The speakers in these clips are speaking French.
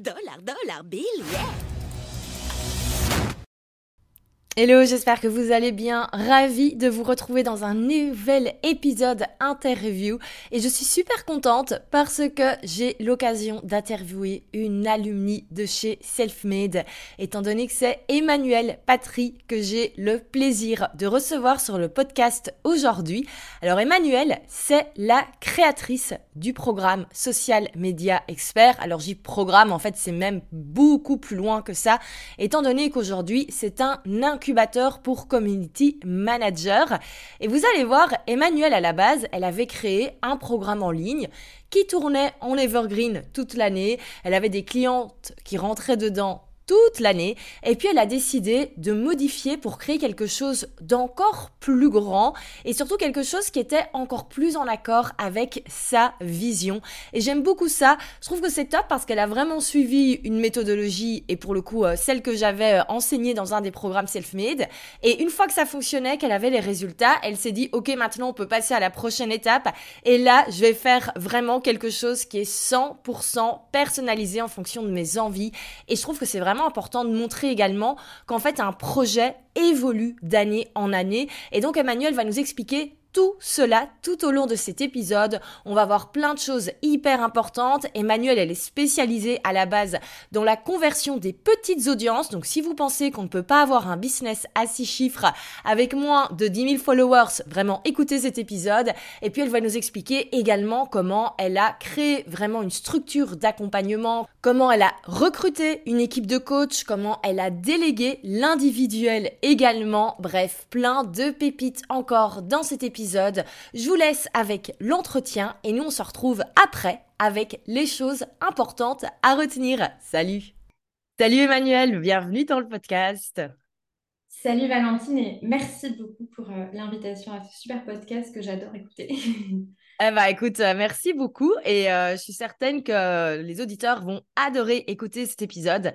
Dollar, dollar, bill, yeah Hello, j'espère que vous allez bien. Ravi de vous retrouver dans un nouvel épisode interview. Et je suis super contente parce que j'ai l'occasion d'interviewer une alumni de chez Selfmade, étant donné que c'est Emmanuel Patry que j'ai le plaisir de recevoir sur le podcast aujourd'hui. Alors Emmanuel, c'est la créatrice du programme Social Media Expert. Alors j'y programme, en fait, c'est même beaucoup plus loin que ça, étant donné qu'aujourd'hui, c'est un incubateur pour community manager. Et vous allez voir, Emmanuelle à la base, elle avait créé un programme en ligne qui tournait en evergreen toute l'année. Elle avait des clientes qui rentraient dedans toute l'année. Et puis elle a décidé de modifier pour créer quelque chose d'encore plus grand et surtout quelque chose qui était encore plus en accord avec sa vision. Et j'aime beaucoup ça. Je trouve que c'est top parce qu'elle a vraiment suivi une méthodologie et pour le coup euh, celle que j'avais euh, enseignée dans un des programmes self-made. Et une fois que ça fonctionnait, qu'elle avait les résultats, elle s'est dit ok maintenant on peut passer à la prochaine étape. Et là je vais faire vraiment quelque chose qui est 100% personnalisé en fonction de mes envies. Et je trouve que c'est vraiment important de montrer également qu'en fait un projet évolue d'année en année. Et donc Emmanuel va nous expliquer tout cela tout au long de cet épisode. On va voir plein de choses hyper importantes. Emmanuel, elle est spécialisée à la base dans la conversion des petites audiences. Donc si vous pensez qu'on ne peut pas avoir un business à six chiffres avec moins de 10 000 followers, vraiment écoutez cet épisode. Et puis elle va nous expliquer également comment elle a créé vraiment une structure d'accompagnement, comment elle a recruté une équipe de coach, comment elle a délégué l'individuel également. Bref, plein de pépites encore dans cet épisode je vous laisse avec l'entretien et nous on se retrouve après avec les choses importantes à retenir. Salut Salut Emmanuel, bienvenue dans le podcast. Salut Valentine et merci beaucoup pour euh, l'invitation à ce super podcast que j'adore écouter. Eh ben, écoute, euh, merci beaucoup et euh, je suis certaine que les auditeurs vont adorer écouter cet épisode.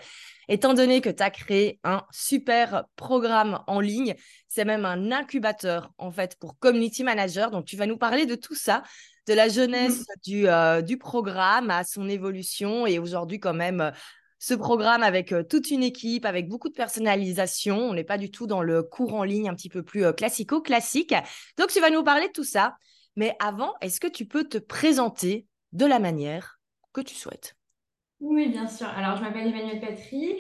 Étant donné que tu as créé un super programme en ligne, c'est même un incubateur en fait pour community manager. Donc tu vas nous parler de tout ça, de la jeunesse mmh. du, euh, du programme à son évolution et aujourd'hui quand même ce programme avec toute une équipe, avec beaucoup de personnalisation. On n'est pas du tout dans le cours en ligne un petit peu plus classico-classique. Donc tu vas nous parler de tout ça. Mais avant, est-ce que tu peux te présenter de la manière que tu souhaites? Oui, bien sûr. Alors, je m'appelle Emmanuel Patry.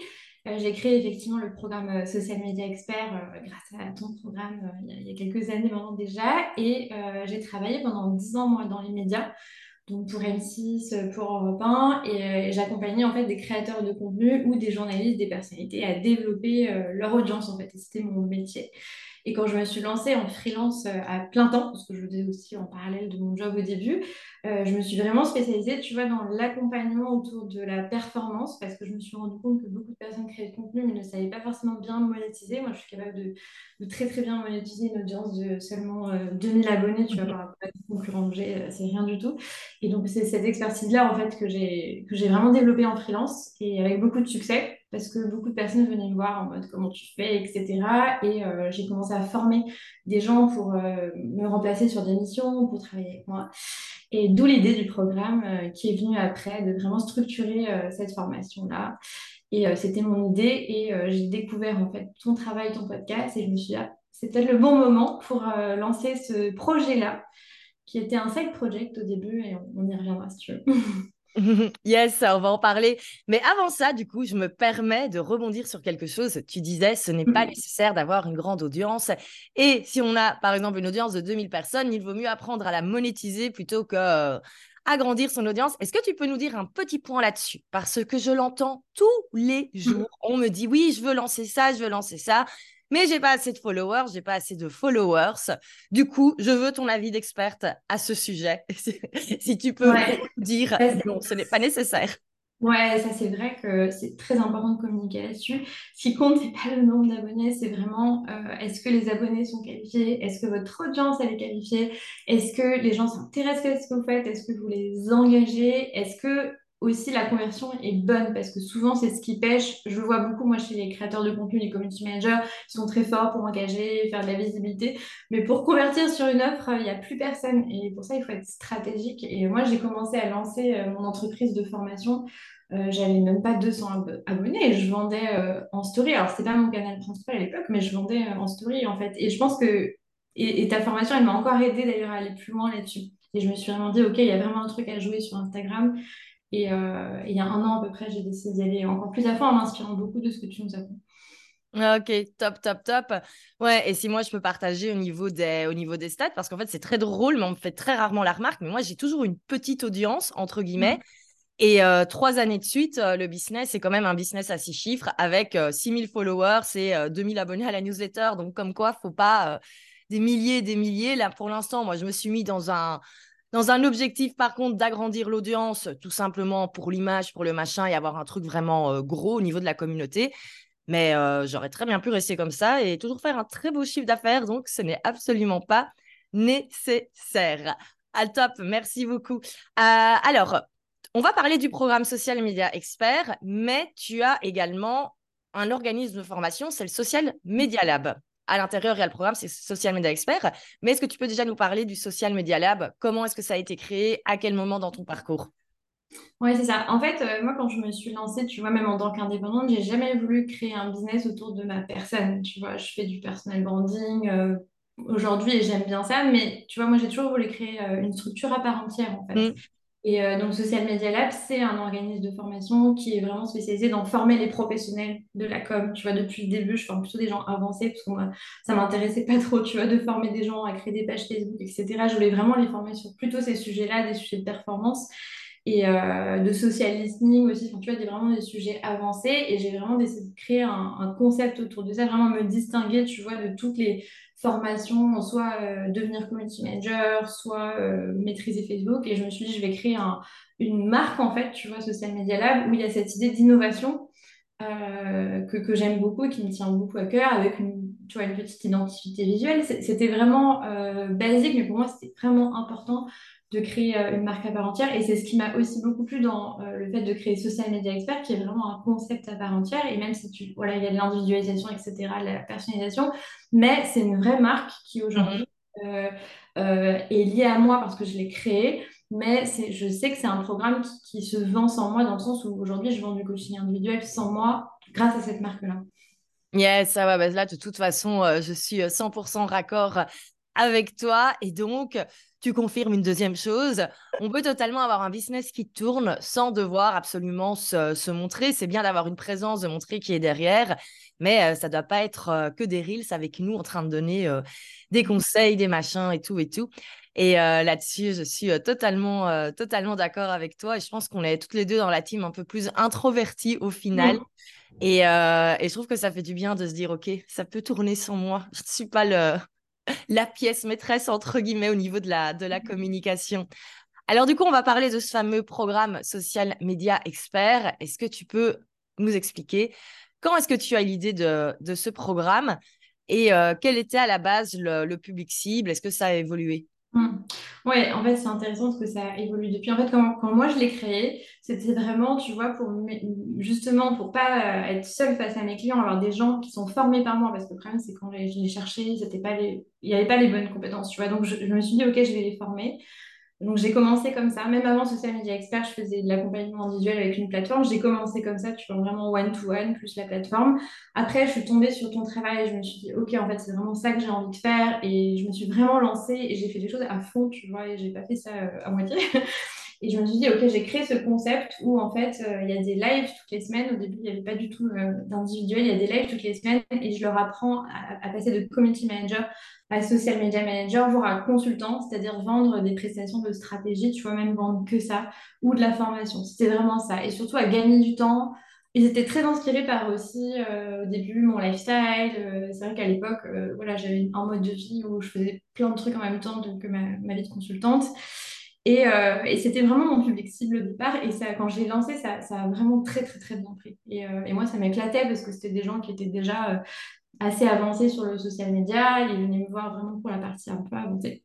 Euh, j'ai créé effectivement le programme euh, Social Media Expert euh, grâce à ton programme il y, a quelques années maintenant déjà. Et j'ai travaillé pendant 10 ans moi, dans les médias, donc pour M6, pour Europe 1. Et j'accompagnais en fait des créateurs de contenu ou des journalistes, des personnalités à développer leur audience en fait. c'était mon métier. Et quand je me suis lancée en freelance euh, à plein temps, parce que je faisais aussi en parallèle de mon job au début, euh, je me suis vraiment spécialisée, tu vois, dans l'accompagnement autour de la performance, parce que je me suis rendu compte que beaucoup de personnes créaient du contenu, mais ne savaient pas forcément bien monétiser. Moi, je suis capable de, très très bien monétiser une audience de seulement 2000 euh, abonnés, tu vois, par rapport à des concurrents que j'ai, c'est rien du tout. Et donc, c'est cette expertise-là, en fait, que j'ai vraiment développée en freelance et avec beaucoup de succès parce que beaucoup de personnes venaient me voir en mode comment tu fais, etc. Et euh, j'ai commencé à former des gens pour euh, me remplacer sur des missions, pour travailler avec moi. Et d'où l'idée du programme euh, qui est venu après, de vraiment structurer cette formation-là. Et c'était mon idée et j'ai découvert en fait ton travail, ton podcast et je me suis dit, ah, c'est peut-être le bon moment pour lancer ce projet-là qui était un side project au début et on, on y reviendra si tu veux. yes, on va en parler. Mais avant ça, du coup, je me permets de rebondir sur quelque chose. Tu disais, ce n'est pas nécessaire d'avoir une grande audience. Et si on a, par exemple, une audience de 2000 personnes, il vaut mieux apprendre à la monétiser plutôt que euh, agrandir son audience. Est-ce que tu peux nous dire un petit point là-dessus? Parce que je l'entends tous les jours. On me dit, oui, je veux lancer ça, je veux lancer ça mais j'ai pas assez de followers, j'ai pas assez de followers. Du coup, je veux ton avis d'experte à ce sujet. si tu peux dire non, ce n'est pas nécessaire. Ouais, ça c'est vrai que c'est très important de communiquer là-dessus. Ce qui compte, c'est pas le nombre d'abonnés, c'est vraiment euh, est-ce que les abonnés sont qualifiés, est-ce que votre audience elle est qualifiée, est-ce que les gens s'intéressent à ce que vous faites, est-ce que vous les engagez, est-ce que aussi la conversion est bonne parce que souvent c'est ce qui pêche. Je le vois beaucoup moi chez les créateurs de contenu, les community managers, ils sont très forts pour engager, faire de la visibilité, mais pour convertir sur une offre, il n'y a plus personne et pour ça il faut être stratégique. Et moi j'ai commencé à lancer euh, mon entreprise de formation. Euh, j'avais même pas 200 abonnés je vendais euh, en story. Alors c'était pas mon canal principal à l'époque, mais je vendais en story en fait. Et je pense que et, et ta formation elle m'a encore aidé d'ailleurs à aller plus loin là-dessus. Et je me suis vraiment dit, OK, il y a vraiment un truc à jouer sur Instagram. Et euh, il y a un an à peu près, j'ai décidé d'y aller encore plus à fond en m'inspirant beaucoup de ce que tu nous apprends. Ah, ok, top, top, top. Ouais, et si moi je peux partager au niveau des, au niveau des stats, parce qu'en fait c'est très drôle, mais on me fait très rarement la remarque, mais moi j'ai toujours une petite audience, entre guillemets. Mm. Et euh, trois années de suite, euh, le business, c'est quand même un business à six chiffres avec 6000 followers et 2000 abonnés à la newsletter. Donc, comme quoi, faut pas des milliers et des milliers. Là, pour l'instant, moi, je me suis mis dans un, dans un objectif, par contre, d'agrandir l'audience, tout simplement pour l'image, pour le machin, et avoir un truc vraiment euh, gros au niveau de la communauté. Mais euh, j'aurais très bien pu rester comme ça et toujours faire un très beau chiffre d'affaires. Donc, ce n'est absolument pas nécessaire. Al top, merci beaucoup. Euh, alors, on va parler du programme Social Media Expert, mais tu as également un organisme de formation, c'est le Social Media Lab à l'intérieur, il y a le programme, c'est Social Media Expert. Mais est-ce que tu peux déjà nous parler du Social Media Lab? Comment est-ce que ça a été créé? À quel moment dans ton parcours? Oui, c'est ça. En fait, euh, moi, quand je me suis lancée, tu vois, même en tant qu'indépendante, j'ai jamais voulu créer un business autour de ma personne. Tu vois, je fais du personal branding euh, aujourd'hui et j'aime bien ça. Mais tu vois, moi, j'ai toujours voulu créer euh, une structure à part entière, en fait. Mm. Et euh, donc, Social Media Lab, c'est un organisme de formation qui est vraiment spécialisé dans former les professionnels de la com. Tu vois, depuis le début, je forme plutôt des gens avancés parce que moi, ça m'intéressait pas trop, tu vois, de former des gens à créer des pages Facebook, etc. Je voulais vraiment les former sur plutôt ces sujets-là, des sujets de performance et euh, de social listening aussi. Enfin, tu vois, des, vraiment des sujets avancés. Et j'ai vraiment décidé de créer un, concept autour de ça, vraiment me distinguer, tu vois, de toutes les formation, soit euh, devenir community manager, soit euh, maîtriser Facebook. Et je me suis dit, je vais créer une marque, en fait, tu vois, Social Media Lab, où il y a cette idée d'innovation euh, que, j'aime beaucoup et qui me tient beaucoup à cœur, avec une, tu une petite identité visuelle. C'était vraiment basique, mais pour moi, c'était vraiment important de créer euh, une marque à part entière. Et c'est ce qui m'a aussi beaucoup plu dans euh, le fait de créer Social Media Expert, qui est vraiment un concept à part entière. Et même si tu, voilà, il y a de l'individualisation, etc., de la personnalisation, mais c'est une vraie marque qui aujourd'hui mhm. euh, est liée à moi parce que je l'ai créée. Mais je sais que c'est un programme qui, se vend sans moi, dans le sens où aujourd'hui, je vends du coaching individuel sans moi, grâce à cette marque-là. Yes, ça va. Bah là, de toute façon, je suis 100% raccord avec toi. Et donc, tu confirmes une deuxième chose. On peut totalement avoir un business qui tourne sans devoir absolument se, montrer. C'est bien d'avoir une présence, de montrer qui est derrière, mais euh, ça ne doit pas être euh, que des reels avec nous en train de donner euh, des conseils, des machins et tout et tout. Et là-dessus, je suis totalement, totalement d'accord avec toi. Et je pense qu'on est toutes les deux dans la team un peu plus introverties au final. Et, et, je trouve que ça fait du bien de se dire, OK, ça peut tourner sans moi. Je ne suis pas le, la pièce maîtresse, entre guillemets, au niveau de la, de la mmh. communication. Alors, du coup, on va parler de ce fameux programme Social Media Expert. Est-ce que tu peux nous expliquer quand est-ce que tu as l'idée de, de, ce programme et euh, quel était à la base le public cible? Est-ce que ça a évolué? Hmm. Ouais, en fait, c'est intéressant parce que ça évolue depuis. En fait, quand, moi je l'ai créé, c'était vraiment, tu vois, pour justement pour pas euh, être seule face à mes clients, avoir des gens qui sont formés par moi, parce que le problème, c'est quand je les cherchais, il n'y avait pas les bonnes compétences, tu vois. Donc, je, me suis dit, OK, je vais les former. Donc j'ai commencé comme ça, même avant Social Media Expert, je faisais de l'accompagnement individuel avec une plateforme. J'ai commencé comme ça, tu vois, vraiment one-to-one, plus la plateforme. Après, je suis tombée sur ton travail et je me suis dit, OK, en fait, c'est vraiment ça que j'ai envie de faire. Et je me suis vraiment lancée et j'ai fait des choses à fond, tu vois, et j'ai pas fait ça euh, à moitié. Et je me suis dit, OK, j'ai créé ce concept où en fait, il y a des lives toutes les semaines. Au début, il n'y avait pas du tout d'individuel, il y a des lives toutes les semaines et je leur apprends à, passer de community manager à social media manager, voire à consultant, c'est-à-dire vendre des prestations de stratégie, tu vois, même vendre que ça, ou de la formation. C'était vraiment ça. Et surtout à gagner du temps. Ils étaient très inspirés par aussi, euh, au début, mon lifestyle. Euh, c'est vrai qu'à l'époque, euh, voilà, j'avais un mode de vie où je faisais plein de trucs en même temps que ma, vie de consultante. Et, et c'était vraiment mon public cible au départ. Et ça, quand j'ai lancé, ça, ça, a vraiment très, très, très bien pris. Et, et moi, ça m'éclatait parce que c'était des gens qui étaient déjà assez avancé sur le social media. Ils venaient me voir vraiment pour la partie un peu avancée.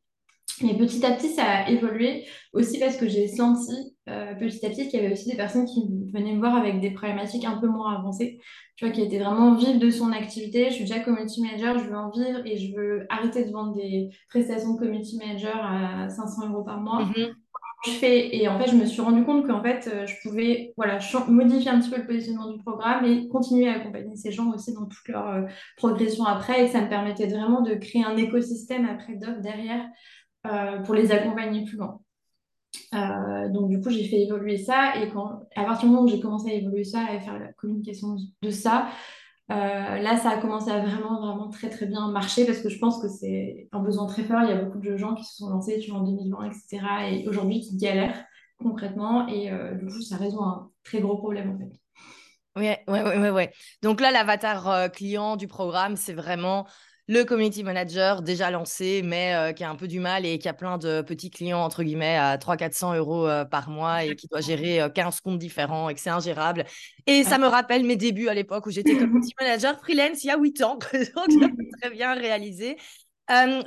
Mais petit à petit, ça a évolué aussi parce que j'ai senti euh, petit à petit qu'il y avait aussi des personnes qui venaient me voir avec des problématiques un peu moins avancées, tu vois, qui étaient vraiment vives de son activité. Je suis déjà community manager, je veux en vivre et je veux arrêter de vendre des prestations de community manager à 500 euros par mois. Mm-hmm je fais. Et en fait, je me suis rendu compte qu'en fait, euh, je pouvais voilà, modifier un petit peu le positionnement du programme et continuer à accompagner ces gens aussi dans toute leur euh, progression après. Et ça me permettait vraiment de créer un écosystème après d'offres derrière pour les accompagner plus loin. donc du coup, j'ai fait évoluer ça et quand, à partir du moment où j'ai commencé à évoluer ça et à faire la communication de ça, euh, là, ça a commencé à vraiment, vraiment très, très bien marcher parce que je pense que c'est un besoin très fort. Il y a beaucoup de gens qui se sont lancés en 2020, etc. et aujourd'hui qui galèrent concrètement. Et euh, du coup, ça résout un très gros problème en fait. Oui, ouais, ouais, ouais. Donc là, l'avatar euh, client du programme, c'est vraiment le community manager déjà lancé, mais euh, qui a un peu du mal et qui a plein de petits clients, entre guillemets, à 300-400 euros euh, par mois et qui doit gérer 15 euh, comptes différents et que c'est ingérable. Et ça me rappelle mes débuts à l'époque où j'étais community manager freelance il y a 8 ans, donc très bien réalisé.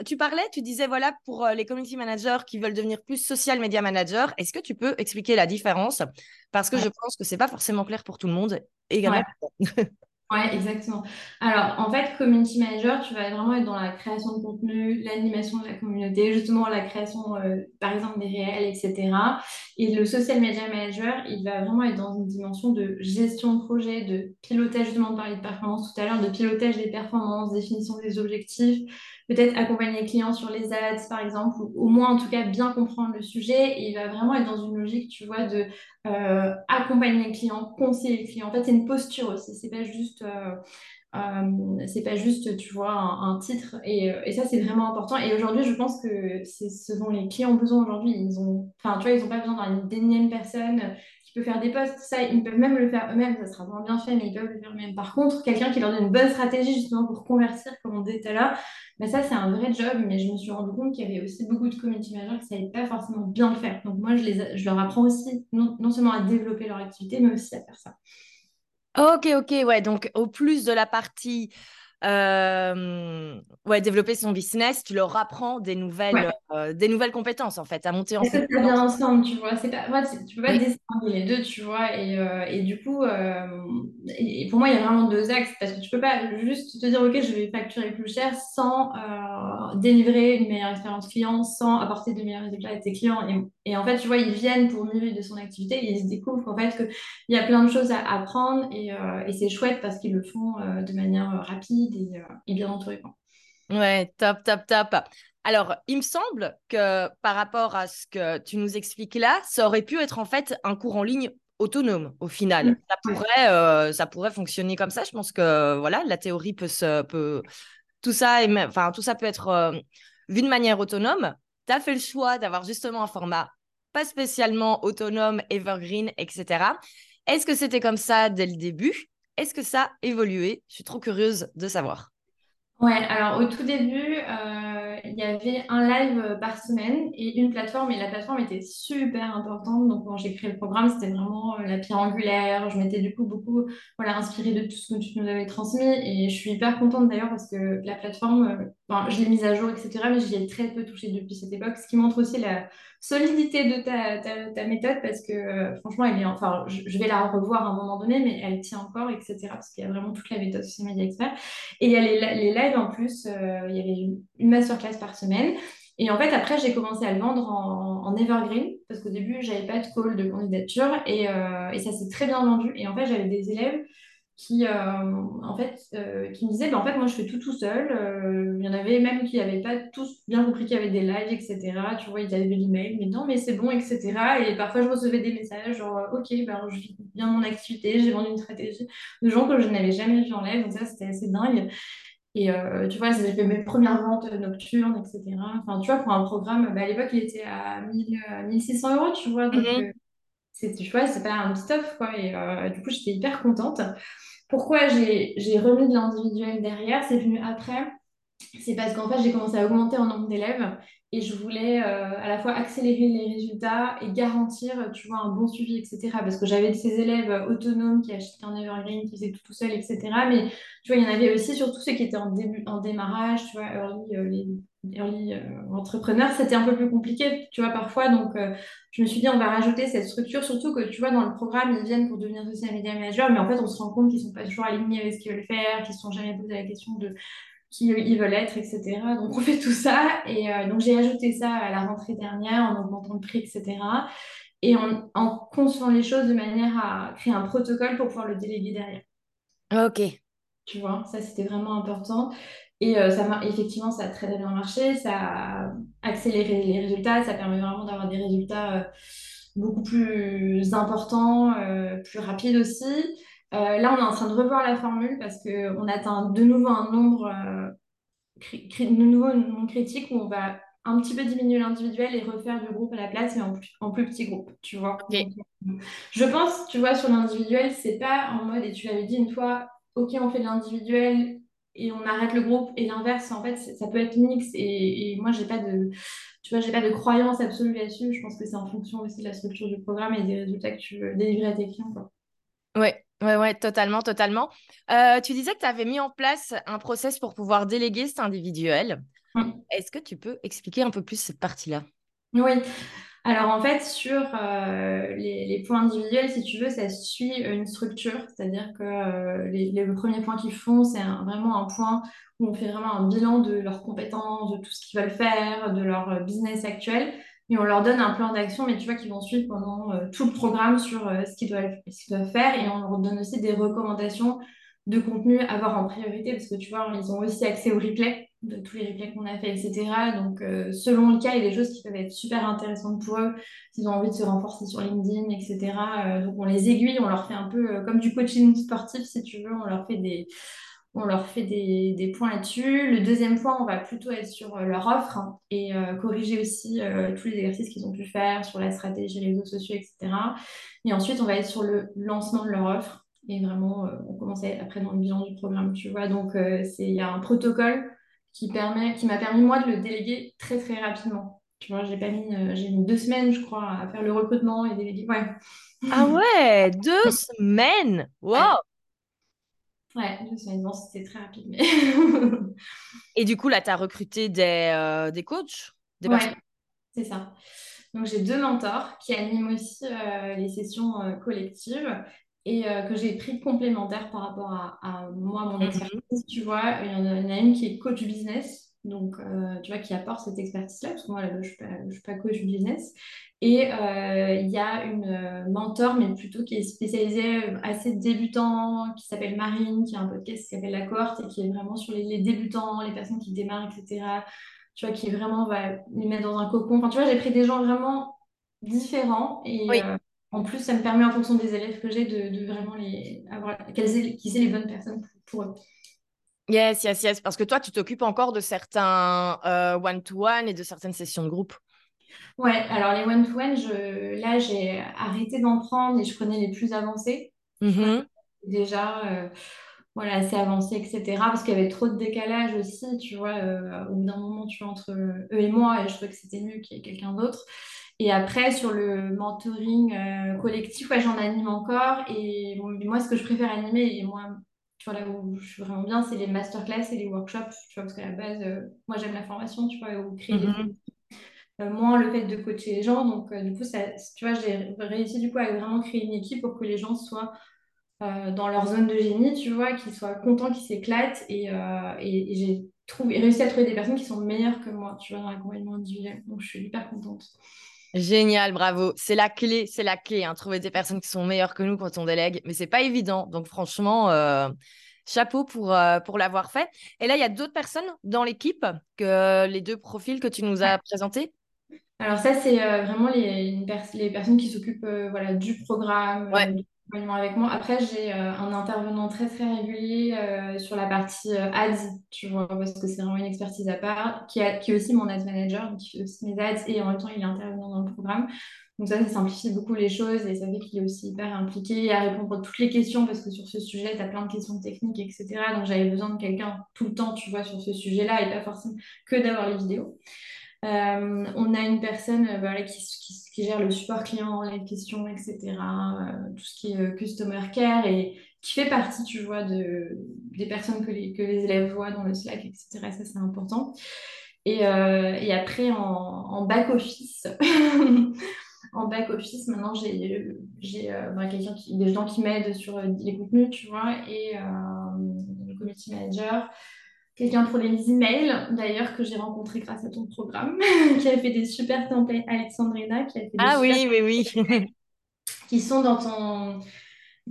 tu parlais, tu disais, voilà, pour les community managers qui veulent devenir plus social media manager, est-ce que tu peux expliquer la différence? Parce que je pense que c'est pas forcément clair pour tout le monde également. Ouais, exactement. Alors, en fait, community manager, tu vas vraiment être dans la création de contenu, l'animation de la communauté, justement la création, euh, par exemple, des réels, etc. Et le social media manager, il va vraiment être dans une dimension de gestion de projet, de pilotage, justement, on parlait de performance tout à l'heure, de pilotage des performances, définition des objectifs, peut-être accompagner les clients sur les ads, par exemple, ou au moins, en tout cas, bien comprendre le sujet. Et il va vraiment être dans une logique, tu vois, de euh, accompagner les clients, conseiller les clients. En fait, c'est une posture aussi. C'est pas juste, euh, euh, c'est pas juste, tu vois, un, titre. Et, ça, c'est vraiment important. Et aujourd'hui, je pense que c'est ce dont les clients ont besoin aujourd'hui. Ils ont, enfin, tu vois, ils ont pas besoin d'une d'énième personne peut faire des posts. Ça, ils peuvent même le faire eux-mêmes. Ça sera moins bien fait, mais ils peuvent le faire eux-mêmes. Par contre, quelqu'un qui leur donne une bonne stratégie justement pour convertir, comme on disait tout à l'heure, ben ça, c'est un vrai job. Mais je me suis rendu compte qu'il y avait aussi beaucoup de community managers qui ne savaient pas forcément bien le faire. Donc moi, je, les, je leur apprends aussi non seulement à développer leur activité, mais aussi à faire ça. Ok, ok, ouais. Donc, au plus de la partie euh, ouais, développer son business, tu leur apprends des nouvelles, euh, des nouvelles compétences en fait, à monter en. Ça bien ensemble, tu vois. C'est pas, tu peux pas distinguer les deux, tu vois. Et, euh, et du coup, et, pour moi, il y a vraiment deux axes parce que tu peux pas juste te dire, ok, je vais facturer plus cher sans délivrer une meilleure expérience client, sans apporter de meilleurs résultats à tes clients. Et, et en fait, tu vois, ils viennent pour mieux de son activité et ils se découvrent qu'en fait, qu'il y a plein de choses à apprendre et, et c'est chouette parce qu'ils le font de manière rapide euh, et, bien entouré. Ouais, top, top, top. Alors, il me semble que par rapport à ce que tu nous expliques là, ça aurait pu être en fait un cours en ligne autonome au final. Mm. Ça, pourrait, euh, ça pourrait fonctionner comme ça. Je pense que voilà, la théorie peut se. Peut... Tout, ça et enfin, tout ça peut être euh, vu de manière autonome. Tu as fait le choix d'avoir justement un format pas spécialement autonome, evergreen, etc. Est-ce que c'était comme ça dès le début? Est-ce que ça a évolué? Je suis trop curieuse de savoir. Ouais, alors au tout début, euh, il y avait un live par semaine et une plateforme, et la plateforme était super importante. Donc, quand j'ai créé le programme, c'était vraiment euh, la pierre angulaire. Je m'étais du coup beaucoup voilà, inspirée de tout ce que tu nous avais transmis et je suis hyper contente d'ailleurs parce que la plateforme, euh, je l'ai mise à jour, etc., mais j'y ai très peu touché depuis cette époque, ce qui montre aussi la, solidité de ta, ta, méthode parce que euh, franchement, elle est, enfin, je, vais la revoir à un moment donné, mais elle tient encore, etc. Parce qu'il y a vraiment toute la méthode Social Media Expert. Et il y a les, les lives en plus, euh, il y avait une masterclass par semaine. Et en fait, après, j'ai commencé à le vendre en, en evergreen parce qu'au début, j'avais pas de call de candidature et, euh, et ça s'est très bien vendu. Et en fait, j'avais des élèves qui, euh, en fait, euh, qui me disait, bah, en fait, moi, je fais tout tout seul. Euh, il y en avait même qui n'avaient pas tous bien compris qu'il y avait des lives, etc. Tu vois, ils avaient l'email, mais non, mais c'est bon, etc. Et parfois, je recevais des messages genre, OK, ben, je vis bien mon activité, j'ai vendu une stratégie de gens que je n'avais jamais vu en live. Donc ça, c'était assez dingue. Et tu vois, j'ai fait mes premières ventes nocturnes, etc. Enfin, tu vois, pour un programme, bah, à l'époque, il était à 1000, 1600 euros, tu vois. Donc, mm-hmm. C'est, tu vois, c'est pas un petit offre, quoi. Et du coup, j'étais hyper contente. Pourquoi j'ai remis de l'individuel derrière C'est venu après. C'est parce qu'en fait, j'ai commencé à augmenter en nombre d'élèves et je voulais euh, à la fois accélérer les résultats et garantir, tu vois, un bon suivi, etc. Parce que j'avais ces élèves autonomes qui achetaient un evergreen, qui faisaient tout, tout seul, etc. Mais tu vois, il y en avait aussi surtout ceux qui étaient en, début, en démarrage, tu vois, early, euh, early euh, entrepreneurs, c'était un peu plus compliqué, tu vois, parfois. Donc, euh, je me suis dit, on va rajouter cette structure, surtout que, tu vois, dans le programme, ils viennent pour devenir social media manager, mais en fait, on se rend compte qu'ils sont pas toujours alignés avec ce qu'ils veulent faire, qu'ils ne se sont jamais posé la question de qui ils veulent être, etc. Donc, on fait tout ça. Et euh, donc, j'ai ajouté ça à la rentrée dernière en augmentant le prix, etc. Et en, en concevant les choses de manière à créer un protocole pour pouvoir le déléguer derrière. Ok. Tu vois, ça, c'était vraiment important. Et euh, ça effectivement, ça a très bien marché, ça a accéléré les résultats, ça permet vraiment d'avoir des résultats euh, beaucoup plus importants, euh, plus rapides aussi. là, on est en train de revoir la formule parce qu'on atteint de nouveau un nombre, de nouveau un nombre critique où on va un petit peu diminuer l'individuel et refaire du groupe à la place, mais en plus, en plus petit groupe, tu vois. je pense, tu vois, sur l'individuel, c'est pas en mode, et tu l'avais dit une fois, ok, on fait de l'individuel, et on arrête le groupe et l'inverse en fait ça peut être mix et, et moi j'ai pas de tu vois j'ai pas de croyance absolue là-dessus je pense que c'est en fonction aussi de la structure du programme et des résultats que tu veux délivrer à tes clients quoi. Ouais, ouais, ouais, totalement, totalement. Euh, tu disais que tu avais mis en place un process pour pouvoir déléguer cet individuel. Est-ce que tu peux expliquer un peu plus cette partie-là? Oui. Alors en fait, sur euh, les, points individuels, si tu veux, ça suit une structure, c'est-à-dire que euh, les, le premier point qu'ils font, c'est vraiment un point où on fait vraiment un bilan de leurs compétences, de tout ce qu'ils veulent faire, de leur business actuel, et on leur donne un plan d'action, mais tu vois, qu'ils vont suivre pendant euh, tout le programme sur ce qu'ils doivent, doivent, faire, et on leur donne aussi des recommandations de contenu à avoir en priorité, parce que tu vois, ils ont aussi accès au replay de tous les replays qu'on a fait, etc. Donc, euh, selon le cas, il y a des choses qui peuvent être super intéressantes pour eux, s'ils ont envie de se renforcer sur LinkedIn, etc. Euh, donc, on les aiguille, on leur fait un peu euh, comme du coaching sportif, si tu veux, on leur fait des, on leur fait des, des points là-dessus. Le deuxième point, on va plutôt être sur leur offre hein, et corriger aussi tous les exercices qu'ils ont pu faire sur la stratégie, les réseaux sociaux, etc. Et ensuite, on va être sur le lancement de leur offre. Et vraiment, on commence après dans le bilan du programme, tu vois. Donc, il y a un protocole qui permet, qui m'a permis moi de le déléguer très très rapidement. Tu vois, j'ai pas mis, euh, j'ai mis deux semaines, je crois, à faire le recrutement et déléguer. Ouais. Ah ouais, deux semaines? Wow. Ouais, deux semaines. Bon, c'était très rapide. Mais... et du coup, là, tu as recruté des, euh, des coachs? Des Ouais, c'est ça. Donc, j'ai deux mentors qui animent aussi euh, les sessions collectives et euh, que j'ai pris complémentaire par rapport à, moi, mon mhm. expertise, tu vois. Il y en a, une qui est coach business, donc, euh, tu vois, qui apporte cette expertise-là, parce que moi, là, je ne suis, pas coach business. Et euh, il y a une mentor, mais plutôt qui est spécialisée assez débutant, qui s'appelle Marine, qui a un podcast qui s'appelle La Cohorte, et qui est vraiment sur les, débutants, les personnes qui démarrent, etc. Tu vois, qui vraiment va les mettre dans un cocon. Enfin, tu vois, j'ai pris des gens vraiment différents et en plus, ça me permet, en fonction des élèves que j'ai, de, vraiment les avoir, qu'ils aient, les bonnes personnes pour, eux. Yes, yes, yes. Parce que toi, tu t'occupes encore de certains euh, one-to-one et de certaines sessions de groupe. Ouais, alors les one-to-one, là, j'ai arrêté d'en prendre et je prenais les plus avancés. Mm-hmm. Déjà, euh, voilà, assez avancé, etc. Parce qu'il y avait trop de décalage aussi, tu vois. Euh, au bout d'un moment, tu vois, entre eux et moi, et je trouvais que c'était mieux qu'il y ait quelqu'un d'autre. Et après, sur le mentoring euh, collectif, ouais, j'en anime encore. Et moi, ce que je préfère animer, et moi, tu vois, là où je suis vraiment bien, c'est les masterclass et les workshops, tu vois, parce qu'à la base, euh, moi, j'aime la formation, tu vois, ou créer des mm-hmm. euh, moins le fait de coacher les gens. Donc, du coup, ça, tu vois, j'ai réussi du coup à vraiment créer une équipe pour que les gens soient dans leur zone de génie, tu vois, qu'ils soient contents, qu'ils s'éclatent. Et, et, j'ai réussi à trouver des personnes qui sont meilleures que moi, tu vois, dans l'accompagnement individuel. Donc, je suis hyper contente. Génial, bravo. C'est la clé, c'est la clé. Hein, trouver des personnes qui sont meilleures que nous quand on délègue, mais c'est pas évident. Donc franchement, euh, chapeau pour, euh, pour l'avoir fait. Et là, il y a d'autres personnes dans l'équipe que les deux profils que tu nous as présentés? Alors ça, c'est euh, vraiment les, les personnes qui s'occupent voilà, du programme, avec moi. Après, j'ai euh, un intervenant très très régulier euh, sur la partie euh, ads, tu vois, parce que c'est vraiment une expertise à part, qui, a, qui est aussi mon ad manager, qui fait aussi mes ads et en même temps il est intervenant dans le programme. Donc ça, ça simplifie beaucoup les choses et ça fait qu'il est aussi hyper impliqué à répondre à toutes les questions parce que sur ce sujet, tu as plein de questions techniques, etc. Donc j'avais besoin de quelqu'un tout le temps, tu vois, sur ce sujet-là et pas forcément que d'avoir les vidéos. Euh, on a une personne euh, qui, gère le support client, les questions, etc. Euh, tout ce qui est customer care et qui fait partie, tu vois, de, des personnes que les, que les élèves voient dans le Slack, etc. Ça, c'est important. Et, après, en, back-office, en back-office, maintenant, j'ai ben, quelqu'un qui, des gens qui m'aident sur les contenus, tu vois, et le community manager quelqu'un pour les emails, d'ailleurs, que j'ai rencontré grâce à ton programme, qui a fait des super templates, Alexandrina, qui a fait des Ah oui, oui, oui. qui sont dans ton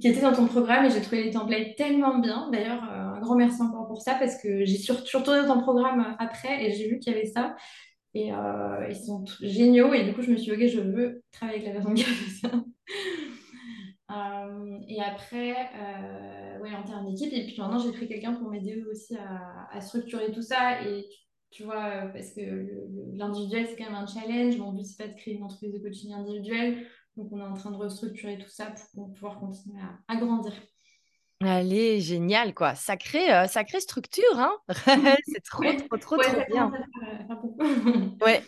qui étaient dans ton programme et j'ai trouvé les templates tellement bien. D'ailleurs, euh, un grand merci encore pour ça parce que j'ai surtout retourné dans ton programme après et j'ai vu qu'il y avait ça. Et euh, ils sont géniaux et du coup, je me suis dit, ok, je veux travailler avec la personne qui a fait ça. Euh, et après, euh, ouais, en termes d'équipe, et puis maintenant j'ai pris quelqu'un pour m'aider aussi à, structurer tout ça. Et tu, vois, parce que l'individuel c'est quand même un challenge. Mon but c'est pas de créer une entreprise de coaching individuel. Donc on est en train de restructurer tout ça pour pouvoir continuer à, grandir. Allez, génial, quoi. Sacrée, euh, sacrée structure, hein C'est trop, trop, trop, trop bien. ouais.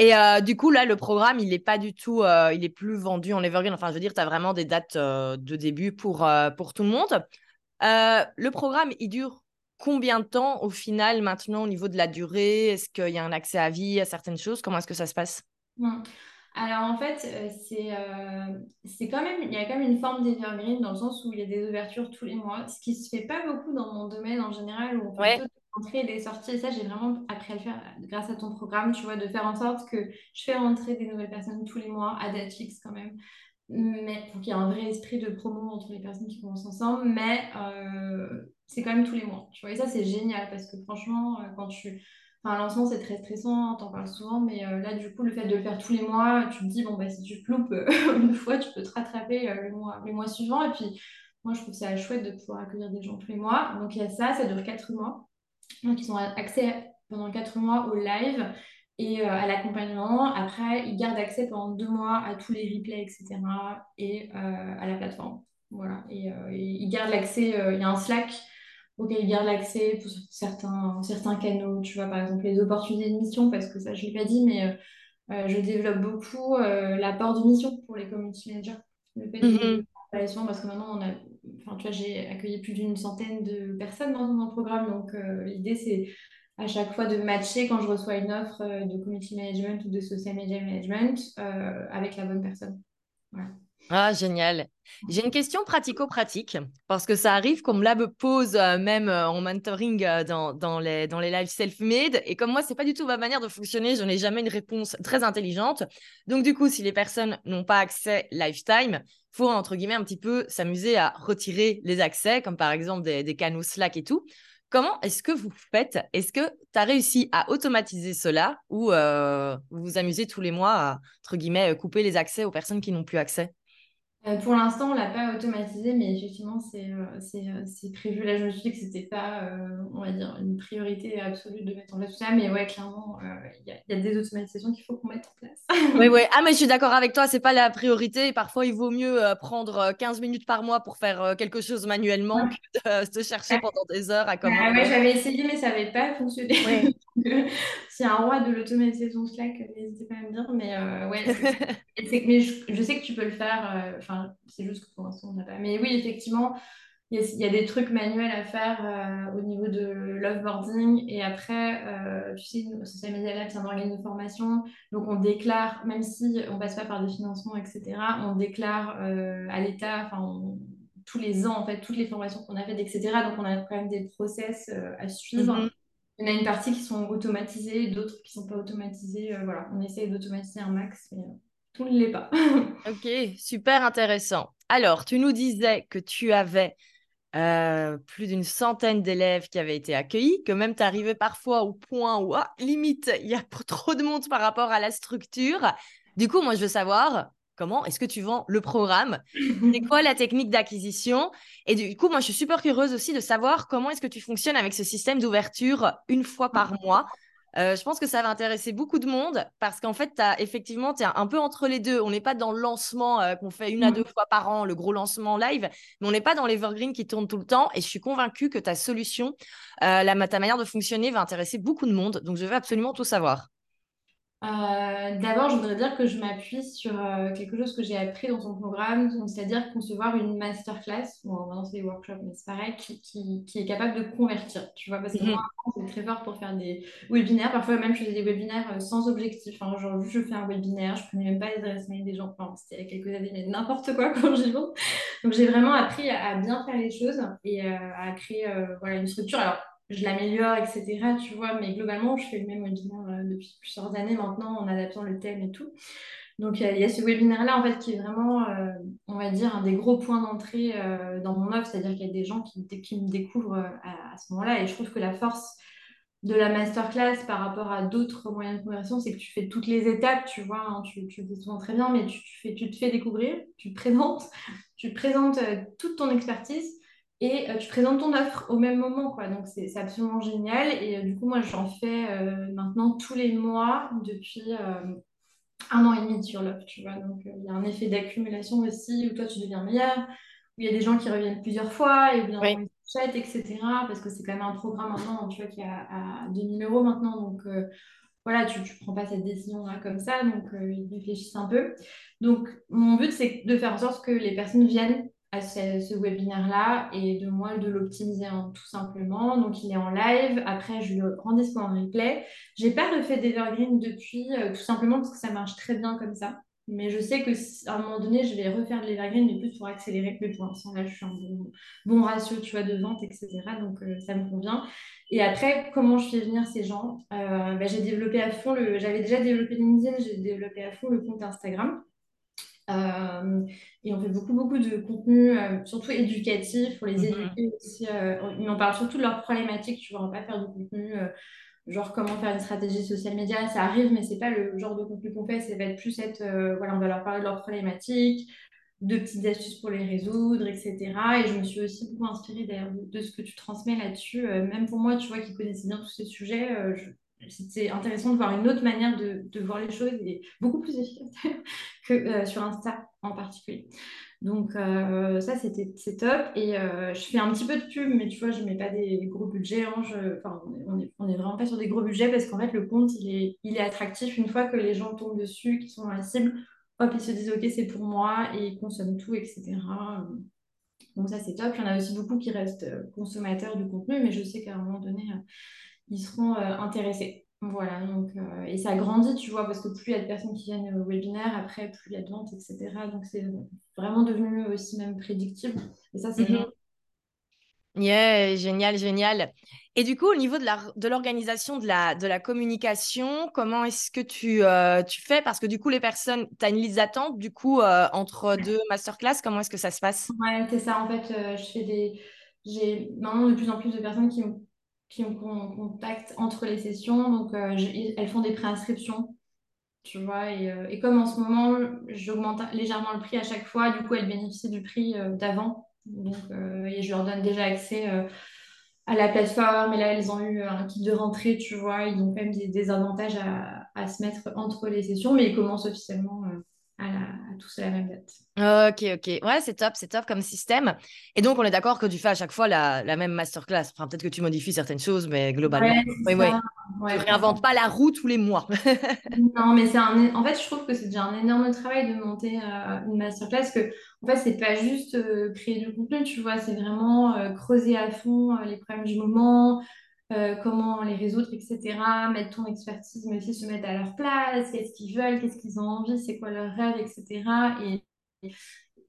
Et euh, du coup, là, le programme, il n'est pas du tout, euh, il est plus vendu en evergreen. Enfin, je veux dire, tu as vraiment des dates euh, de début pour, pour tout le monde. le programme, il dure combien de temps au final maintenant au niveau de la durée? Est-ce qu'il y a un accès à vie à certaines choses? Comment est-ce que ça se passe? Alors en fait, c'est c'est quand même, il y a quand même une forme d'evergreen dans le sens où il y a des ouvertures tous les mois, ce qui se fait pas beaucoup dans mon domaine en général, où on entrées des sorties. Et ça, j'ai vraiment appris à le faire grâce à ton programme, tu vois, de faire en sorte que je fais rentrer des nouvelles personnes tous les mois à date fixe quand même. Mais pour qu'il y ait un vrai esprit de promo entre les personnes qui commencent ensemble. Mais euh, c'est quand même tous les mois, tu vois. Et ça, c'est génial parce que franchement, euh, quand tu. Enfin, lancement, c'est très stressant, t'en parles souvent, mais euh, là, du coup, le fait de le faire tous les mois, tu te dis, bon, bah, si tu te loupes une fois, tu peux te rattraper le mois, les mois suivants. Et puis, moi, je trouve ça chouette de pouvoir accueillir des gens tous les mois. Donc, il y a ça, ça dure quatre mois. Donc, ils ont accès pendant quatre mois au live et euh, à l'accompagnement. Après, ils gardent accès pendant deux mois à tous les replays, etc. et euh, à la plateforme. Voilà. Et, euh, ils gardent l'accès, il y a un Slack auquel ils gardent l'accès pour certains, certains canaux. Tu vois, par exemple, les opportunités de mission, parce que ça, je ne l'ai pas dit, mais je développe beaucoup l'apport de mission pour les community managers. Le fait de mm-hmm. parce que maintenant, on a tu vois, j'ai accueilli plus d'une centaine de personnes dans mon programme. Donc, euh, l'idée, c'est à chaque fois de matcher quand je reçois une offre euh, de community management ou de social media management euh, avec la bonne personne. Ah, génial. J'ai une question pratico-pratique, parce que ça arrive qu'on me la pose même en mentoring dans, dans, les, dans les lives self-made. Et comme moi, c'est pas du tout ma manière de fonctionner, je n'ai jamais une réponse très intelligente. Donc, du coup, si les personnes n'ont pas accès lifetime, faut, entre guillemets, un petit peu s'amuser à retirer les accès, comme par exemple des, canaux Slack et tout. Comment est-ce que vous faites? Est-ce que tu as réussi à automatiser cela ou euh, vous vous amusez tous les mois à, entre guillemets, couper les accès aux personnes qui n'ont plus accès? Euh, pour l'instant, on ne l'a pas automatisé, mais effectivement, c'est euh, euh, prévu. Là, je me suis dit que ce n'était pas, on va dire, une priorité absolue de mettre en place tout ça. Mais ouais, clairement, il y, a des automatisations qu'il faut qu'on mette en place. oui, oui. Ah, mais je suis d'accord avec toi, ce n'est pas la priorité. Parfois, il vaut mieux prendre 15 minutes par mois pour faire quelque chose manuellement que de se chercher pendant des heures à comment. Ah, ouais, j'avais essayé, mais ça n'avait pas fonctionné. S'il y a un roi de l'automatisation Slack, n'hésitez pas à me dire. Mais ouais, mais je, sais que tu peux le faire c'est juste que pour l'instant, on n'a pas. Mais oui, effectivement, il y, a des trucs manuels à faire euh, au niveau de l'offboarding. Et après, euh, tu sais, Social Media Lab, c'est un organisme de formation. Donc, on déclare, même si on ne passe pas par des financements, etc., on déclare euh, à l'État, enfin, tous les ans, en fait, toutes les formations qu'on a faites, etc. Donc, on a quand même des process à suivre. Mm-hmm. Il y en a une partie qui sont automatisées, d'autres qui ne sont pas automatisées. voilà, on essaye d'automatiser un max, mais tout ne l'est pas. ok, super intéressant. Alors, tu nous disais que tu avais euh, plus d'une centaine d'élèves qui avaient été accueillis, que même tu arrivais parfois au point où, ah, limite, il y a trop de monde par rapport à la structure. Du coup, moi, je veux savoir comment est-ce que tu vends le programme? C'est quoi la technique d'acquisition? Et du coup, moi, je suis super curieuse aussi de savoir comment est-ce que tu fonctionnes avec ce système d'ouverture une fois par mois. Euh, je pense que ça va intéresser beaucoup de monde parce qu'en fait, as, effectivement, tu es un peu entre les deux. On n'est pas dans le lancement euh, qu'on fait une à mmh. deux fois par an, le gros lancement live, mais on n'est pas dans l'evergreen qui tourne tout le temps. Et je suis convaincue que ta solution, euh, la, ta manière de fonctionner va intéresser beaucoup de monde. Donc, je veux absolument tout savoir. Euh, d'abord, je voudrais dire que je m'appuie sur euh, quelque chose que j'ai appris dans ton programme, c'est-à-dire concevoir une masterclass, bon, maintenant c'est des workshops, mais c'est pareil, qui, qui, est capable de convertir, tu vois, parce que mhm. moi, c'est très fort pour faire des webinaires, parfois même je faisais des webinaires euh, sans objectif, hein, genre je fais un webinaire, je prenais même pas les adresses mail des gens, enfin, c'était il y a quelques années, mais n'importe quoi quand j'y vais. Donc j'ai vraiment appris à, bien faire les choses et à créer voilà, une structure. Alors, je l'améliore, etc. Tu vois, mais globalement, je fais le même webinaire euh, depuis plusieurs années maintenant en adaptant le thème et tout. Donc, il y, a ce webinaire-là, en fait, qui est vraiment, euh, on va dire, un des gros points d'entrée euh, dans mon offre. C'est-à-dire qu'il y a des gens qui, me découvrent à, ce moment-là. Et je trouve que la force de la masterclass par rapport à d'autres moyens de conversion, c'est que tu fais toutes les étapes, tu vois, hein, tu, tu le dis souvent très bien, mais tu, fais, tu te fais découvrir, tu te présentes, tu présentes toute ton expertise et euh, tu présentes ton offre au même moment, quoi. Donc, c'est absolument génial. Et euh, du coup, moi, j'en fais euh, maintenant tous les mois depuis un an et demi sur l'offre, tu vois. Donc, il y a un effet d'accumulation aussi où toi, tu deviens meilleur, où il y a des gens qui reviennent plusieurs fois et bien oui. chat, etc. Parce que c'est quand même un programme maintenant, tu vois, qui est à, 2000 euros maintenant. Donc, voilà, tu ne prends pas cette décision-là comme ça. Donc, ils réfléchissent un peu. Donc, mon but, c'est de faire en sorte que les personnes viennent à ce, webinaire-là et de moi de l'optimiser tout simplement. Donc, il est en live. Après, je le rends disponible en replay. J'ai pas refait d'Evergreen depuis, euh, tout simplement parce que ça marche très bien comme ça. Mais je sais que à un moment donné, je vais refaire de l'Evergreen, mais plus pour accélérer. Mais pour l'instant, là, je suis en bon, ratio tu vois, de vente, etc. Donc, euh, ça me convient. Et après, comment je fais venir ces gens? Euh, bah, J'ai développé à fond le... J'avais déjà développé LinkedIn, j'ai développé à fond le compte Instagram. Euh, et on fait beaucoup, beaucoup de contenu, euh, surtout éducatif, pour les mhm. éduquer aussi. Euh, mais on parle surtout de leurs problématiques, tu vois, on va pas faire du contenu genre comment faire une stratégie social média, ça arrive, mais c'est pas le genre de contenu qu'on fait, ça va être plus être, voilà, on va leur parler de leurs problématiques, de petites astuces pour les résoudre, etc. Et je me suis aussi beaucoup inspirée d'ailleurs de, ce que tu transmets là-dessus. même pour moi, tu vois, qui connaissais bien tous ces sujets, je, c'était intéressant de voir une autre manière de, voir les choses et beaucoup plus efficace que euh, sur Insta en particulier. Donc euh, ça, c'était c'est top. Et euh, je fais un petit peu de pub, mais tu vois, je ne mets pas des gros budgets. Hein. on n'est on est vraiment pas sur des gros budgets parce qu'en fait, le compte, il est, il est attractif une fois que les gens tombent dessus, qui sont dans la cible. Hop, ils se disent, OK, c'est pour moi, et ils consomment tout, etc. Donc ça, c'est top. Il y en a aussi beaucoup qui restent consommateurs du contenu, mais je sais qu'à un moment donné ils seront euh, intéressés. Voilà, donc, euh, et ça grandit, tu vois, parce que plus il y a de personnes qui viennent au webinaire, après, plus il y a de ventes, etc. Donc, c'est vraiment devenu aussi même prédictible. Et ça, c'est bien. Mhm. Yeah, génial, génial. Et du coup, au niveau de l'organisation de, la, de la communication, comment est-ce que tu, euh, tu fais? Parce que du coup, les personnes, tu as une liste d'attente, du coup, entre deux masterclass, comment est-ce que ça se passe? Ouais, c'est ça. En fait, je fais des. J'ai maintenant de plus en plus de personnes qui me qui me contactent entre les sessions. Donc, euh, elles font des préinscriptions, tu vois. Et, euh, et, comme en ce moment, j'augmente légèrement le prix à chaque fois, du coup, elles bénéficient du prix euh, d'avant. Donc, et je leur donne déjà accès à la plateforme. Et là, elles ont eu un kit de rentrée, tu vois. Ils ont quand même des, des avantages à, à, se mettre entre les sessions, mais ils commencent officiellement à, à tous à la même date. Ok, ok. Ouais, c'est top, c'est top comme système. Et donc, on est d'accord que tu fais à chaque fois la, la même masterclass. Enfin, peut-être que tu modifies certaines choses, mais globalement, oui, oui. tu ne réinventes pas la roue tous les mois. non, mais c'est un... en fait, je trouve que c'est déjà un énorme travail de monter euh, une masterclass. Que, en fait, c'est pas juste euh, créer du contenu, tu vois, c'est vraiment euh, creuser à fond les problèmes du moment, euh, comment les résoudre, etc. Mettre ton expertise, mais aussi se mettre à leur place, qu'est-ce qu'ils veulent, qu'est-ce qu'ils ont envie, c'est quoi leur rêve, etc. Et,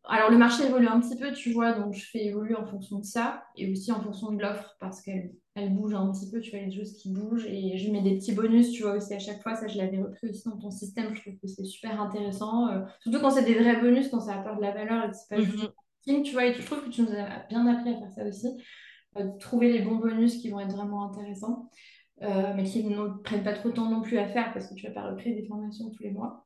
alors le marché évolue un petit peu, tu vois, donc je fais évoluer en fonction de ça et aussi en fonction de l'offre parce qu'elle elle bouge un petit peu, tu vois, les choses qui bougent et je mets des petits bonus, tu vois, aussi à chaque fois. Ça, je l'avais repris aussi dans ton système. Je trouve que c'est super intéressant. euh, surtout quand c'est des vrais bonus, quand ça apporte de la valeur et que c'est pas juste Mhm. marketing, tu vois. Et je trouve que tu nous as bien appris à faire ça aussi. Euh, trouver les bons bonus qui vont être vraiment intéressants, euh, mais qui ne prennent pas trop de temps non plus à faire parce que tu vas pas recréer des formations tous les mois.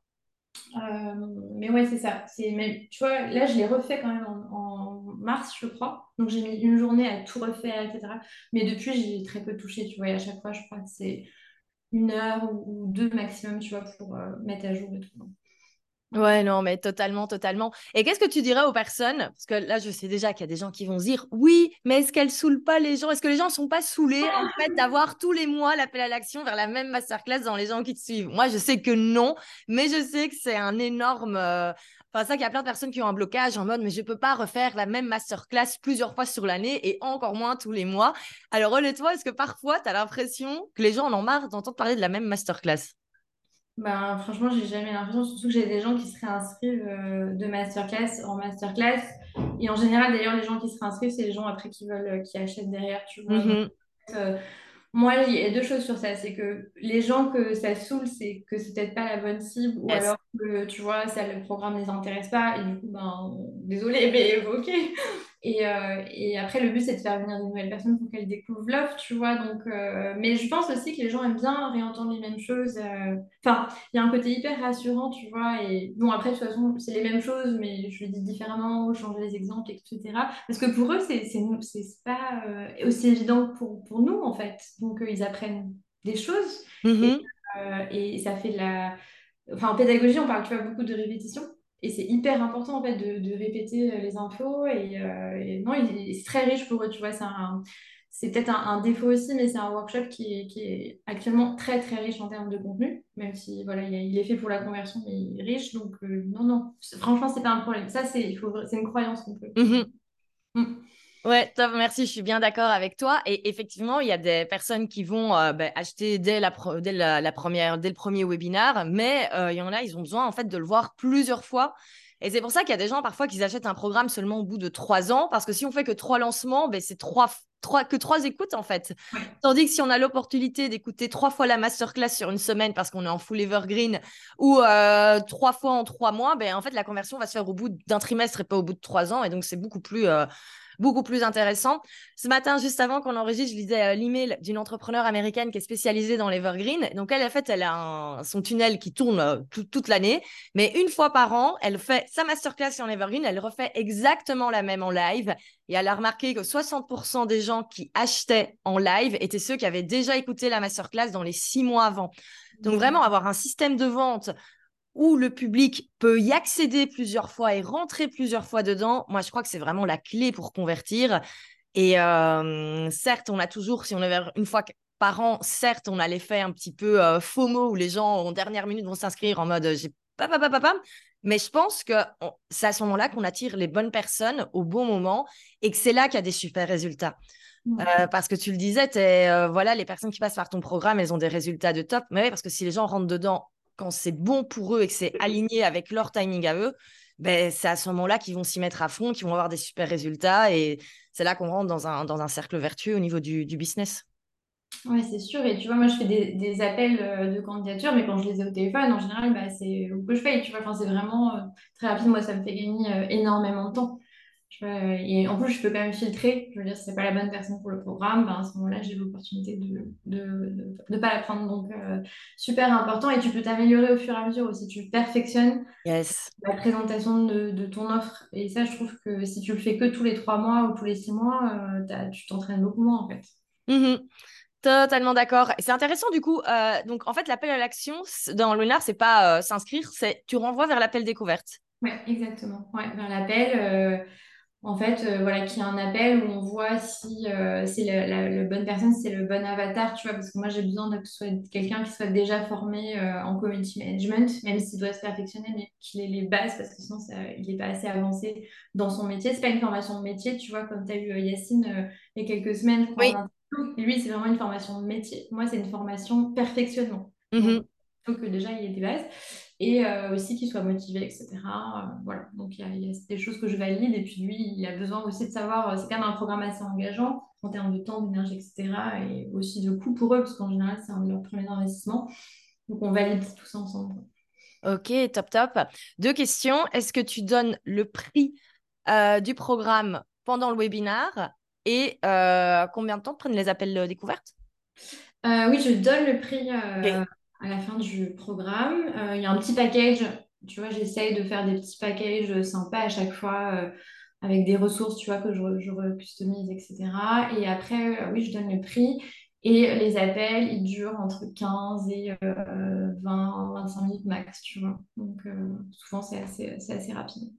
Euh, mais ouais, c'est ça. Même, tu vois, là, je l'ai refait quand même en, mars, je crois. Donc, j'ai mis une journée à tout refaire, etc. Mais depuis, j'ai très peu touché, tu vois. Et à chaque fois, je crois que c'est une heure ou, deux maximum, tu vois, pour mettre à jour et tout. Ouais, non, mais totalement, totalement. Et qu'est-ce que tu dirais aux personnes? Parce que là, je sais déjà qu'il y a des gens qui vont dire oui, mais est-ce qu'elles saoulent pas les gens? Est-ce que les gens sont pas saoulés en fait d'avoir tous les mois l'appel à l'action vers la même masterclass dans les gens qui te suivent? Moi, je sais que non, mais je sais que c'est un énorme. euh, Enfin, ça qu'il y a plein de personnes qui ont un blocage en mode mais je peux pas refaire la même masterclass plusieurs fois sur l'année et encore moins tous les mois. Alors honnêtement, est-ce que parfois tu as l'impression que les gens en ont marre d'entendre parler de la même masterclass? Ben, franchement, j'ai jamais l'impression, surtout que j'ai des gens qui se réinscrivent euh, de masterclass en masterclass. Et en général, d'ailleurs, les gens qui se réinscrivent, c'est les gens après qui veulent, euh, qui achètent derrière, tu vois. Mhm. Euh, moi, il y a deux choses sur ça. C'est que les gens que ça saoule, c'est que c'est peut-être pas la bonne cible, ou Yes. alors que, tu vois, ça, le programme ne les intéresse pas, et du coup, ben, désolé, mais ok. Et, euh, et après, le but, c'est de faire venir des nouvelles personnes pour qu'elles découvrent l'offre, tu vois. Donc, euh, mais je pense aussi que les gens aiment bien réentendre les mêmes choses. euh. Enfin, il y a un côté hyper rassurant, tu vois. Et bon, après, de toute façon, c'est les mêmes choses, mais je le dis différemment, changer les exemples, etc. Parce que pour eux, c'est pas aussi évident que pour, pour nous, en fait. Donc, ils apprennent des choses Mhm. euh, et ça fait de la... Enfin, en pédagogie, on parle, tu vois, beaucoup de répétition. Et c'est hyper important, en fait, de, de répéter euh, les infos. Et, euh, et non, il- c'est très riche pour eux, tu vois. C'est peut-être un, un défaut aussi, mais c'est un workshop qui est, qui est actuellement très très riche en termes de contenu, même si voilà, il, est fait pour la conversion, mais il est riche. Donc euh, non, non, franchement, c'est pas un problème. Ça, c'est il faut, c'est une croyance qu'on peut. Mhm. Mm. Ouais, top, merci, je suis bien d'accord avec toi. Et effectivement, il y a des personnes qui vont euh, ben, acheter dès, la, pro- dès, la, la première, dès le premier webinaire, mais euh, il y en a, ils ont besoin en fait de le voir plusieurs fois. Et c'est pour ça qu'il y a des gens parfois qui achètent un programme seulement au bout de trois ans, parce que si on fait que trois lancements, ben, c'est trois, trois, que trois écoutes en fait. Tandis que si on a l'opportunité d'écouter trois fois la masterclass sur une semaine parce qu'on est en full evergreen ou euh, trois fois en trois mois, ben, en fait, la conversion va se faire au bout d'un trimestre et pas au bout de trois ans. Et donc, c'est beaucoup plus, euh, beaucoup plus intéressant. Ce matin, juste avant qu'on enregistre, je lisais euh, l'email d'une entrepreneure américaine qui est spécialisée dans l'Evergreen. Donc, elle, en fait, elle a un- son tunnel qui tourne euh, tout- toute l'année. Mais une fois par an, elle fait sa masterclass en Evergreen. Elle refait exactement la même en live. Et elle a remarqué que 60% des gens qui achetaient en live étaient ceux qui avaient déjà écouté la masterclass dans les six mois avant. Donc, vraiment, avoir un système de vente où le public peut y accéder plusieurs fois et rentrer plusieurs fois dedans, moi, je crois que c'est vraiment la clé pour convertir. Et euh, certes, on a toujours, si on vers une fois par an, certes, on a l'effet un petit peu euh, FOMO où les gens en dernière minute vont s'inscrire en mode euh, j'ai pas, pas, pas, pas, pas. Mais je pense que c'est à ce moment-là qu'on attire les bonnes personnes au bon moment et que c'est là qu'il y a des super résultats. Euh, parce que tu le disais, euh, voilà, les personnes qui passent par ton programme, elles ont des résultats de top. Mais oui, parce que si les gens rentrent dedans quand c'est bon pour eux et que c'est aligné avec leur timing à eux, ben, c'est à ce moment-là qu'ils vont s'y mettre à fond, qu'ils vont avoir des super résultats. Et c'est là qu'on rentre dans un, dans un cercle vertueux au niveau du, du business. Ouais, c'est sûr. Et tu vois, moi, je fais des, des appels euh, de candidature, mais quand je les ai au téléphone, en général, bah, c'est au que je. Tu vois, enfin, c'est vraiment euh, très rapide. Moi, ça me fait gagner euh, énormément de temps. Euh, et en plus, je peux quand même filtrer. Je veux dire, si c'est pas la bonne personne pour le programme, ben, à ce moment-là, j'ai l'opportunité de de, de, de pas la prendre. Donc, euh, super important. Et tu peux t'améliorer au fur et à mesure aussi. Tu perfectionnes Yes. la présentation de, de ton offre. Et ça, je trouve que si tu le fais que tous les trois mois ou tous les six mois, euh, tu t'entraînes beaucoup moins, en fait. Mhm. Totalement d'accord. C'est intéressant du coup. euh, donc en fait, l'appel à l'action dans Lunar, c'est pas s'inscrire, c'est tu renvoies vers l'appel découverte. Ouais, exactement. Ouais, vers l'appel, en fait, euh, voilà, qu'il y a un appel où on voit si euh, c'est la, la- la bonne personne, si c'est le bon avatar, tu vois, parce que moi j'ai besoin de que ce soit quelqu'un qui soit déjà formé euh, en community management, même s'il doit se perfectionner, mais qu'il ait les bases, parce que sinon ça, il n'est pas assez avancé dans son métier. C'est pas une formation de métier, tu vois, comme tu as eu Yacine il y a quelques semaines, je crois, Oui. Lui, c'est vraiment une formation de métier. Moi, c'est une formation perfectionnement. Mhm. Donc, faut que déjà il y ait des bases et euh, aussi qu'il soit motivé, etc. Euh, voilà, donc il y, a, il y, a, des choses que je valide et puis lui, il a besoin aussi de savoir, euh, c'est quand même un programme assez engageant en termes de temps, d'énergie, etc. et aussi de coût pour eux, parce qu'en général, c'est un de leurs premiers investissements. Donc on valide tout ça ensemble. Ok, top, top. Deux questions. Est-ce que tu donnes le prix euh, du programme pendant le webinaire et combien de temps prennent les appels découvertes Oui, je donne le prix okay à la fin du programme. Euh, il y a un petit package, tu vois, j'essaye de faire des petits packages sympas à chaque fois euh, avec des ressources, tu vois, que je, je customise, etc. Et après, euh, oui, je donne le prix. Et les appels, ils durent entre 15 et 20, 25 minutes max, tu vois. Donc, souvent, c'est assez, assez rapide.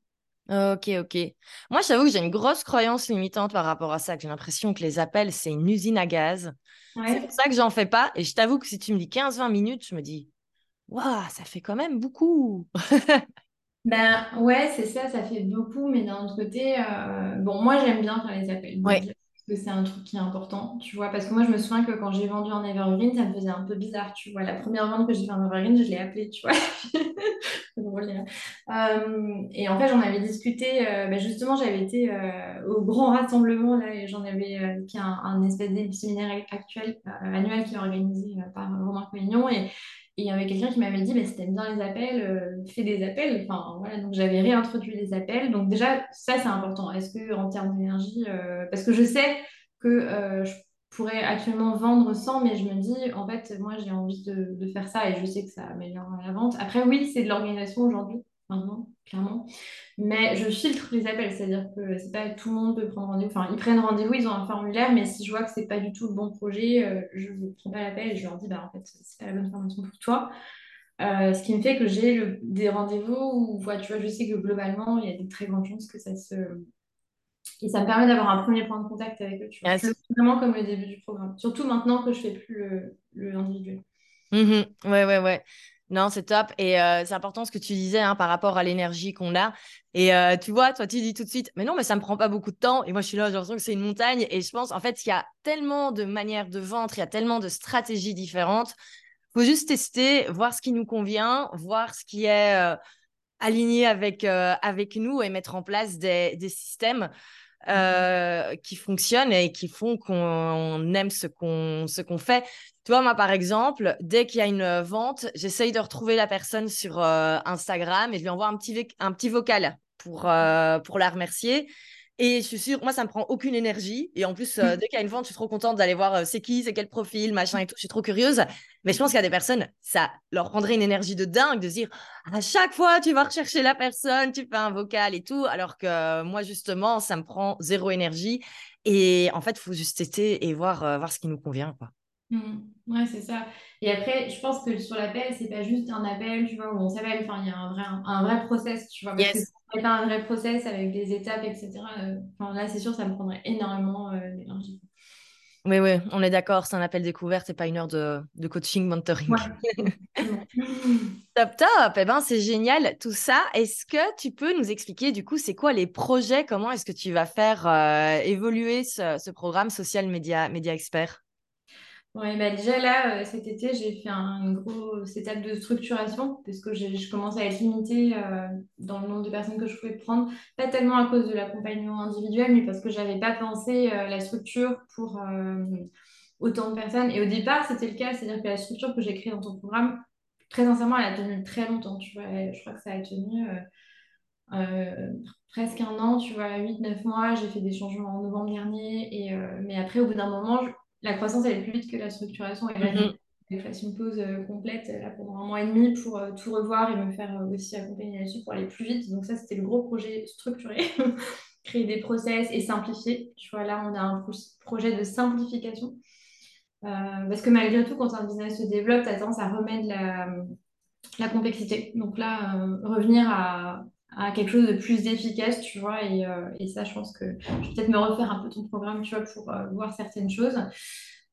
Ok, ok. Moi, j'avoue que j'ai une grosse croyance limitante par rapport à ça, que j'ai l'impression que les appels, c'est une usine à gaz. C'est pour ça que j'en fais pas. Et je t'avoue que si tu me dis 15-20 minutes, je me dis, waouh, ça fait quand même beaucoup. ben ouais, c'est ça, ça fait beaucoup. Mais d'un autre côté, euh, bon, moi, j'aime bien faire les appels. Parce que c'est un truc qui est important, tu vois. Parce que moi, je me souviens que quand j'ai vendu en Evergreen, ça me faisait un peu bizarre, tu vois. La première vente que j'ai fait en Evergreen, je l'ai appelé, tu vois. Euh, et en fait, j'en avais discuté, euh, bah, justement, j'avais été euh, au grand rassemblement, là, et j'en avais, qui un, espèce de séminaire actuel, annuel qui est organisé par Romain Colignon, et il y avait quelqu'un qui m'avait dit, mais si t'aimes bien les appels, fais des appels. Enfin, voilà, donc j'avais réintroduit les appels. Donc déjà, ça, c'est important. Est-ce que en termes d'énergie, parce que je sais que je pourrais actuellement vendre sans, mais je me dis, en fait, moi, j'ai envie de, faire ça et je sais que ça améliore la vente. Après, oui, c'est de l'organisation aujourd'hui, maintenant, clairement. Mais je filtre les appels, c'est-à-dire que c'est pas tout le monde peut prendre rendez-vous. Enfin, ils prennent rendez-vous, ils ont un formulaire, mais si je vois que c'est pas du tout le bon projet, euh, je ne prends pas l'appel et je leur dis, bah, en fait, c'est pas la bonne formation pour toi. Euh, ce qui me fait que j'ai des rendez-vous où, tu vois, je sais que globalement, il y a des très grandes chances que ça se et ça me permet d'avoir un premier point de contact avec eux. Tu vois. C'est vraiment comme le début du programme. Surtout maintenant que je fais plus le, le individuel. Mmh ouais, ouais, ouais. Non, c'est top. Et euh, c'est important ce que tu disais hein, par rapport à l'énergie qu'on a. Et euh, tu vois, toi, tu dis tout de suite, mais non, mais ça me prend pas beaucoup de temps. Et moi, je suis là, j'ai l'impression que c'est une montagne. Et je pense, en fait, il y a tellement de manières de vendre, il y a tellement de stratégies différentes. Il faut juste tester, voir ce qui nous convient, voir ce qui est euh, aligné avec, avec nous et mettre en place des, des systèmes. Euh, qui fonctionnent et qui font qu'on aime ce qu'on ce qu'on fait. Tu vois, moi, par exemple, dès qu'il y a une vente, j'essaye de retrouver la personne sur euh, Instagram et je lui envoie un petit, un petit vocal pour, euh, pour la remercier. Et je suis sûre, moi, ça me prend aucune énergie. Et en plus, euh, dès qu'il y a une vente, je suis trop contente d'aller voir euh, c'est qui, c'est quel profil, machin et tout. Je suis trop curieuse. Mais je pense qu'il y a des personnes, ça leur prendrait une énergie de dingue de se dire à chaque fois, tu vas rechercher la personne, tu fais un vocal et tout. Alors que euh, moi, justement, ça me prend zéro énergie. Et en fait, il faut juste tester et voir, voir ce qui nous convient. Quoi. Mmh. Ouais, c'est ça. Et après, je pense que sur l'appel, c'est pas juste un appel, tu vois, où on s'appelle. Enfin, il y a un vrai, un, vrai process, tu vois. Parce que si pas un vrai process avec des étapes, etc., euh, enfin, là, c'est sûr, ça me prendrait énormément euh, d'énergie. Oui, oui, on est d'accord, c'est un appel découverte et pas une heure de, de coaching, mentoring. top, top, eh ben, c'est génial tout ça. Est-ce que tu peux nous expliquer du coup, c'est quoi les projets, comment est-ce que tu vas faire euh, évoluer ce, ce, programme Social Media, Media Expert? Oui, bah déjà là, euh, cet été, j'ai fait un, une grosse étape de structuration parce que je commence à être limitée euh, dans le nombre de personnes que je pouvais prendre. Pas tellement à cause de l'accompagnement individuel, mais parce que je n'avais pas pensé euh, la structure pour autant de personnes. Et au départ, c'était le cas, c'est-à-dire que la structure que j'ai créée dans ton programme, très sincèrement, elle a tenu très longtemps. Tu vois, je crois que ça a tenu presque un an, tu vois, 8-9 mois. J'ai fait des changements en novembre dernier. Et, mais après, au bout d'un moment, la croissance elle est plus vite que la structuration. Et là, j'ai fait une pause euh, complète là, pendant un mois et demi pour euh, tout revoir et me faire euh, aussi accompagner là-dessus pour aller plus vite. Donc ça, c'était le gros projet structuré. Créer des process et simplifier. Tu vois, là, on a un projet de simplification. parce que malgré tout, quand un business se développe, tu as tendance à remettre la, la complexité. Donc là, revenir à, à quelque chose de plus efficace, tu vois. Et, euh, et, ça, je pense que je vais peut-être me refaire un peu ton programme, tu vois, pour euh, voir certaines choses.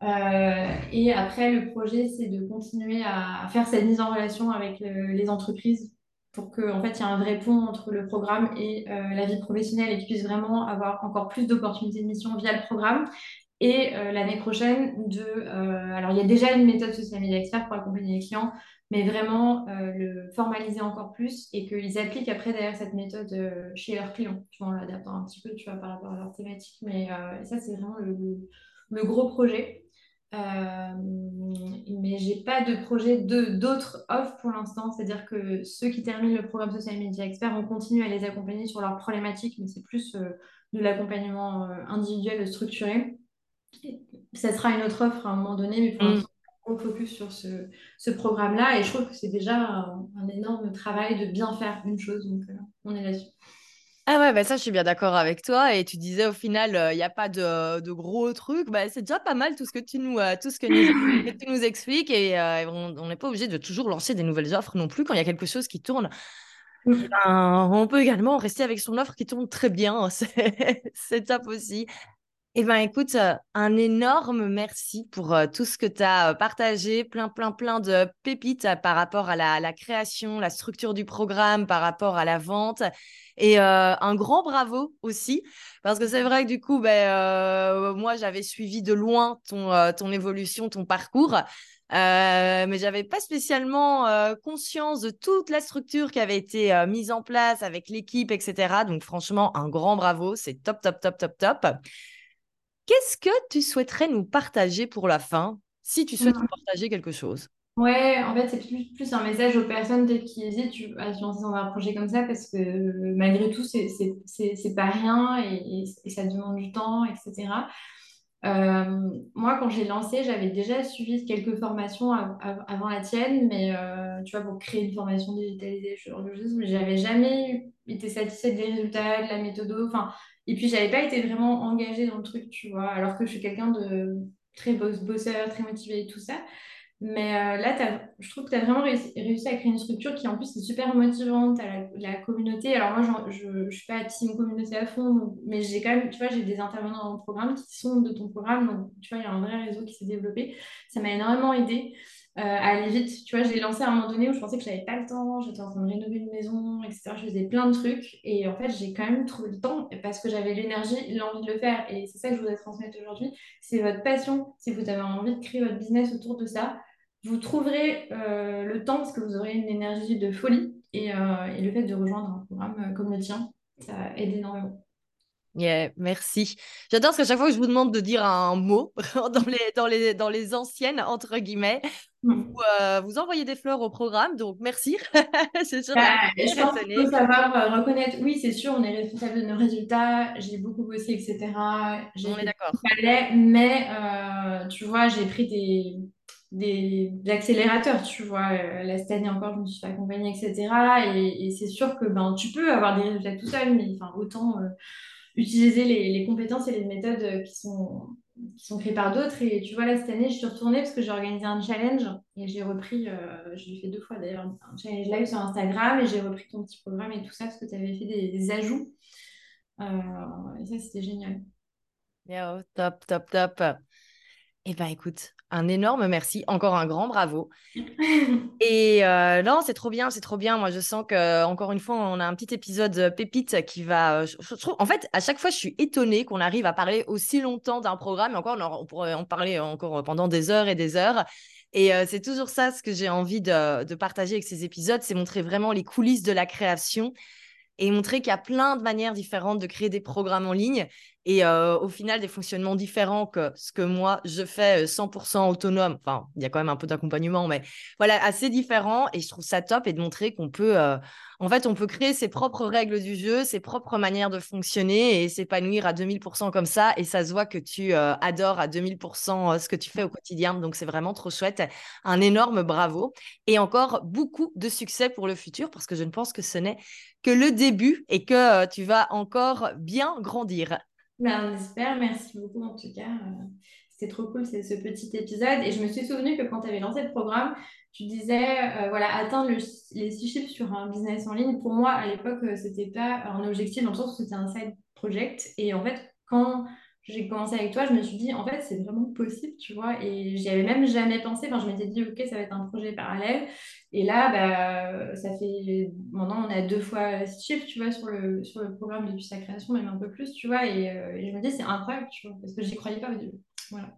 Euh, et après, le projet, c'est de continuer à faire cette mise en relation avec les entreprises pour qu'en en fait, il y ait un vrai pont entre le programme et la vie professionnelle et qu'ils puissent vraiment avoir encore plus d'opportunités de mission via le programme Et l'année prochaine, de. alors, il y a déjà une méthode social media expert pour accompagner les clients, mais vraiment le formaliser encore plus et qu'ils appliquent après d'ailleurs cette méthode chez leurs clients, tu vois, en l'adaptant un petit peu, tu par rapport à leur thématique. Mais ça, c'est vraiment le, gros projet. Euh, mais j'ai pas de projet d'autres offres pour l'instant. C'est-à-dire que ceux qui terminent le programme Social Media Expert, on continue à les accompagner sur leurs problématiques, mais c'est plus euh, de l'accompagnement euh, individuel structuré. Ça sera une autre offre à un moment donné, mais pour mm. l'instant, on focus sur ce, ce programme-là. Et je trouve que c'est déjà un, un, énorme travail de bien faire une chose. Donc, on est là-dessus. Ah ouais, bah ça, je suis bien d'accord avec toi. Et tu disais au final, il n'y a pas de, de gros trucs. Bah, c'est déjà pas mal tout ce que tu nous, tout ce que tu nous expliques. Et on n'est pas obligé de toujours lancer des nouvelles offres non plus quand il y a quelque chose qui tourne. Eh ben, on peut également rester avec son offre qui tourne très bien. C'est top aussi. Eh bien, écoute, un énorme merci pour tout ce que tu as partagé, plein, plein, plein de pépites par rapport à la, création, la structure du programme, par rapport à la vente. Et euh, un grand bravo aussi, parce que c'est vrai que du coup, ben, euh, moi, j'avais suivi de loin ton, euh, ton évolution, ton parcours. Euh, mais j'avais pas spécialement conscience de toute la structure qui avait été mise en place avec l'équipe, etc. Donc franchement, un grand bravo, c'est top, top, top, top, top. Qu'est-ce que tu souhaiterais nous partager pour la fin, si tu souhaites nous partager quelque chose? Ouais, en fait, c'est plus, plus un message aux personnes qui hésitent à se lancer dans un projet comme ça parce que malgré tout, c'est pas rien et, et, ça demande du temps, etc. Euh, moi, quand j'ai lancé, j'avais déjà suivi quelques formations avant la tienne, mais euh, tu vois, pour créer une formation digitalisée, choses, mais j'avais jamais été satisfaite des résultats, de la méthode, enfin, et puis j'avais pas été vraiment engagée dans le truc, tu vois, alors que je suis quelqu'un de très bosseur, très motivé et tout ça. Mais euh, là, je trouve que tu as vraiment réussi, à créer une structure qui, en plus, est super motivante à la, communauté. Alors, moi, je ne suis pas team communauté à fond, mais j'ai quand même, tu vois, j'ai des intervenants dans mon programme qui sont de ton programme. Donc, tu vois, il y a un vrai réseau qui s'est développé. Ça m'a énormément aidé euh, à aller vite. Tu vois, j'ai lancé à un moment donné où je pensais que je n'avais pas le temps. J'étais en train de rénover une maison, etc. Je faisais plein de trucs. Et en fait, j'ai quand même trouvé le temps parce que j'avais l'énergie, l'envie de le faire. Et c'est ça que je voudrais transmettre aujourd'hui. C'est votre passion. Si vous avez envie de créer votre business autour de ça, vous trouverez euh, le temps parce que vous aurez une énergie de folie et, euh, le fait de rejoindre un programme euh, comme le tien, ça aide énormément. Yeah, merci. J'adore parce qu'à chaque fois que je vous demande de dire un mot dans les anciennes, entre guillemets, mm. vous, vous envoyez des fleurs au programme, donc merci. c'est sûr. Bah, je pense qu'il faut savoir reconnaître, oui, c'est sûr, on est responsable de nos résultats, j'ai beaucoup bossé, etc. On est d'accord. Mais tu vois, j'ai pris des des, accélérateurs, tu vois. Euh, là, cette année encore, je me suis fait accompagner, etc. Et, c'est sûr que ben, tu peux avoir des résultats tout seul, mais autant euh, utiliser les, les, compétences et les méthodes euh, qui sont, sont créées par d'autres. Et tu vois, là, cette année, je suis retournée parce que j'ai organisé un challenge et j'ai repris, je l'ai fait deux fois d'ailleurs, un challenge live sur Instagram et j'ai repris ton petit programme et tout ça parce que tu avais fait des, ajouts. et ça, c'était génial. Yeah, top, top, top. Eh bien, écoute, un énorme merci, encore un grand bravo. Et euh, non, c'est trop bien, c'est trop bien. Moi, je sens que encore une fois, on a un petit épisode euh, pépite qui va. Euh, en fait, à chaque fois, je suis étonnée qu'on arrive à parler aussi longtemps d'un programme. Et encore, on, pourrait en parler encore pendant des heures et des heures. Et c'est toujours ça ce que j'ai envie de, de partager avec ces épisodes, c'est montrer vraiment les coulisses de la création et montrer qu'il y a plein de manières différentes de créer des programmes en ligne et euh, au final des fonctionnements différents que ce que moi je fais 100% euh, autonome. Enfin, il y a quand même un peu d'accompagnement, mais voilà, assez différent et je trouve ça top et de montrer qu'on peut, euh, en fait, on peut créer ses propres règles du jeu, ses propres manières de fonctionner et s'épanouir à 2000% comme ça et ça se voit que tu adores à 2000% ce que tu fais au quotidien. Donc c'est vraiment trop chouette. Un énorme bravo et encore beaucoup de succès pour le futur parce que je ne pense que ce n'est que le début et que tu vas encore bien grandir. Ben, on espère. Merci beaucoup en tout cas. Euh, c'était trop cool c'est ce petit épisode. Et je me suis souvenu que quand tu avais lancé le programme, tu disais, euh, voilà, atteindre les six chiffres sur un business en ligne. Pour moi, à l'époque, euh, c'était pas un objectif dans le sens où c'était un side project. Et en fait, quand j'ai commencé avec toi, je me suis dit, en fait, c'est vraiment possible, tu vois. Et j'y avais même jamais pensé. Enfin, je m'étais dit, OK, ça va être un projet parallèle. Et là, bah, ça fait. Maintenant, on a deux fois chiffres, tu vois, sur le, sur le programme depuis sa création, même un peu plus, tu vois. Et, euh, et je me dis, c'est incroyable, tu vois, parce que j'y croyais pas au début. Voilà.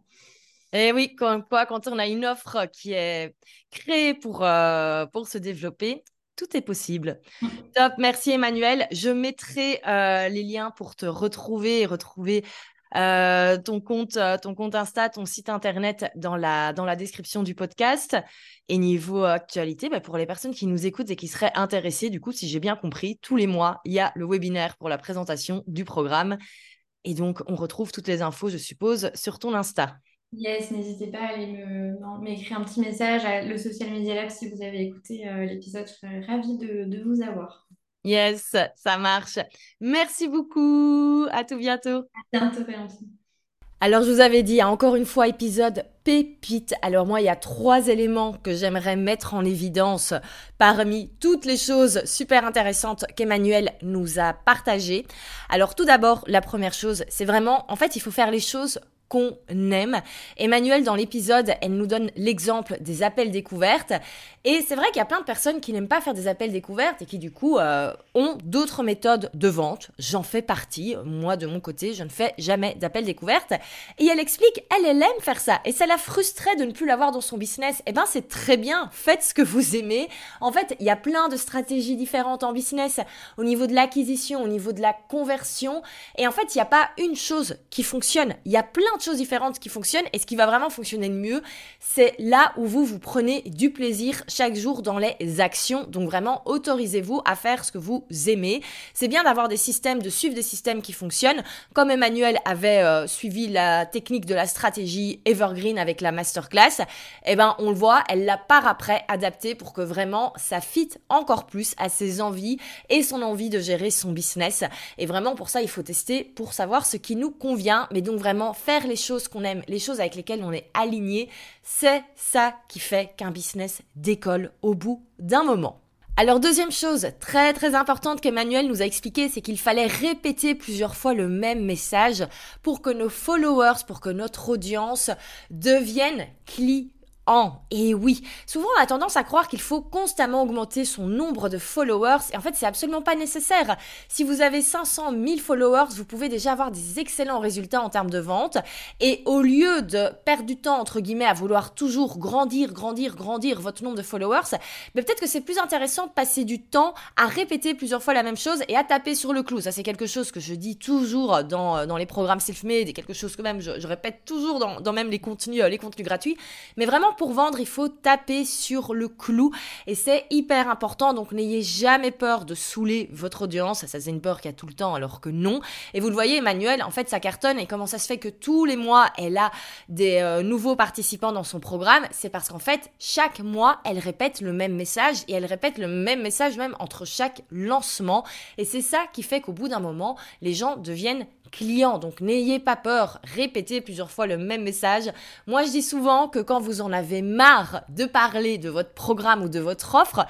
Et oui, quand, quand on a une offre qui est créée pour, euh, pour se développer, tout est possible. Mm. Top, merci Emmanuel. Je mettrai euh, les liens pour te retrouver et retrouver euh, ton compte, ton compte Insta, ton site internet dans la, dans la description du podcast. Et niveau actualité, bah, pour les personnes qui nous écoutent et qui seraient intéressées, du coup, si j'ai bien compris, tous les mois, il y a le webinaire pour la présentation du programme. Et donc, on retrouve toutes les infos, je suppose, sur ton Insta. Yes, n'hésitez pas à aller m'écrire un petit message à le Social Media Lab si vous avez écouté euh, l'épisode. Je serais ravie de, vous avoir. Yes, ça marche. Merci beaucoup. À tout bientôt. À bientôt, Valentine. Alors je vous avais dit, hein, encore une fois, épisode pépite. Alors moi, il y a trois éléments que j'aimerais mettre en évidence parmi toutes les choses super intéressantes qu'Emmanuel nous a partagées. Alors tout d'abord, la première chose, c'est vraiment, en fait, il faut faire les choses qu'on aime. Emmanuel, dans l'épisode, elle nous donne l'exemple des appels découvertes. Et c'est vrai qu'il y a plein de personnes qui n'aiment pas faire des appels découvertes et qui, du coup, euh, ont d'autres méthodes de vente. J'en fais partie. Moi, de mon côté, je ne fais jamais d'appels découvertes. Et elle explique, elle, elle aime faire ça. Et ça la frustrait de ne plus l'avoir dans son business. Eh ben, c'est très bien. Faites ce que vous aimez. En fait, il y a plein de stratégies différentes en business au niveau de l'acquisition, au niveau de la conversion. Et en fait, il n'y a pas une chose qui fonctionne. Il y a plein choses différentes qui fonctionnent et ce qui va vraiment fonctionner le mieux, c'est là où vous vous prenez du plaisir chaque jour dans les actions. Donc vraiment, autorisez-vous à faire ce que vous aimez. C'est bien d'avoir des systèmes, de suivre des systèmes qui fonctionnent, comme Emmanuel avait euh, suivi la technique de la stratégie Evergreen avec la masterclass. Eh ben, on le voit, elle l'a par après adapté pour que vraiment ça fit encore plus à ses envies et son envie de gérer son business. Et vraiment, pour ça, il faut tester pour savoir ce qui nous convient, mais donc vraiment faire les choses qu'on aime, les choses avec lesquelles on est aligné, c'est ça qui fait qu'un business décolle au bout d'un moment. Alors deuxième chose très très importante qu'Emmanuel nous a expliqué, c'est qu'il fallait répéter plusieurs fois le même message pour que nos followers, pour que notre audience devienne clients et oui, souvent on a tendance à croire qu'il faut constamment augmenter son nombre de followers et en fait c'est absolument pas nécessaire. Si vous avez 500 000 followers, vous pouvez déjà avoir des excellents résultats en termes de vente et au lieu de perdre du temps entre guillemets à vouloir toujours grandir, grandir, grandir votre nombre de followers, mais peut-être que c'est plus intéressant de passer du temps à répéter plusieurs fois la même chose et à taper sur le clou. Ça c'est quelque chose que je dis toujours dans, dans les programmes self-made et quelque chose que même je, répète toujours dans, dans même les contenus, les contenus gratuits, mais vraiment pour vendre, il faut taper sur le clou et c'est hyper important. Donc n'ayez jamais peur de saouler votre audience. Ça, c'est une peur qu'il y a tout le temps alors que non. Et vous le voyez, Emmanuel, en fait, ça cartonne. Et comment ça se fait que tous les mois, elle a des euh, nouveaux participants dans son programme? C'est parce qu'en fait, chaque mois, elle répète le même message et elle répète le même message même entre chaque lancement. Et c'est ça qui fait qu'au bout d'un moment, les gens deviennent clients. Donc n'ayez pas peur, répétez plusieurs fois le même message. Moi, je dis souvent que quand vous en avez marre de parler de votre programme ou de votre offre,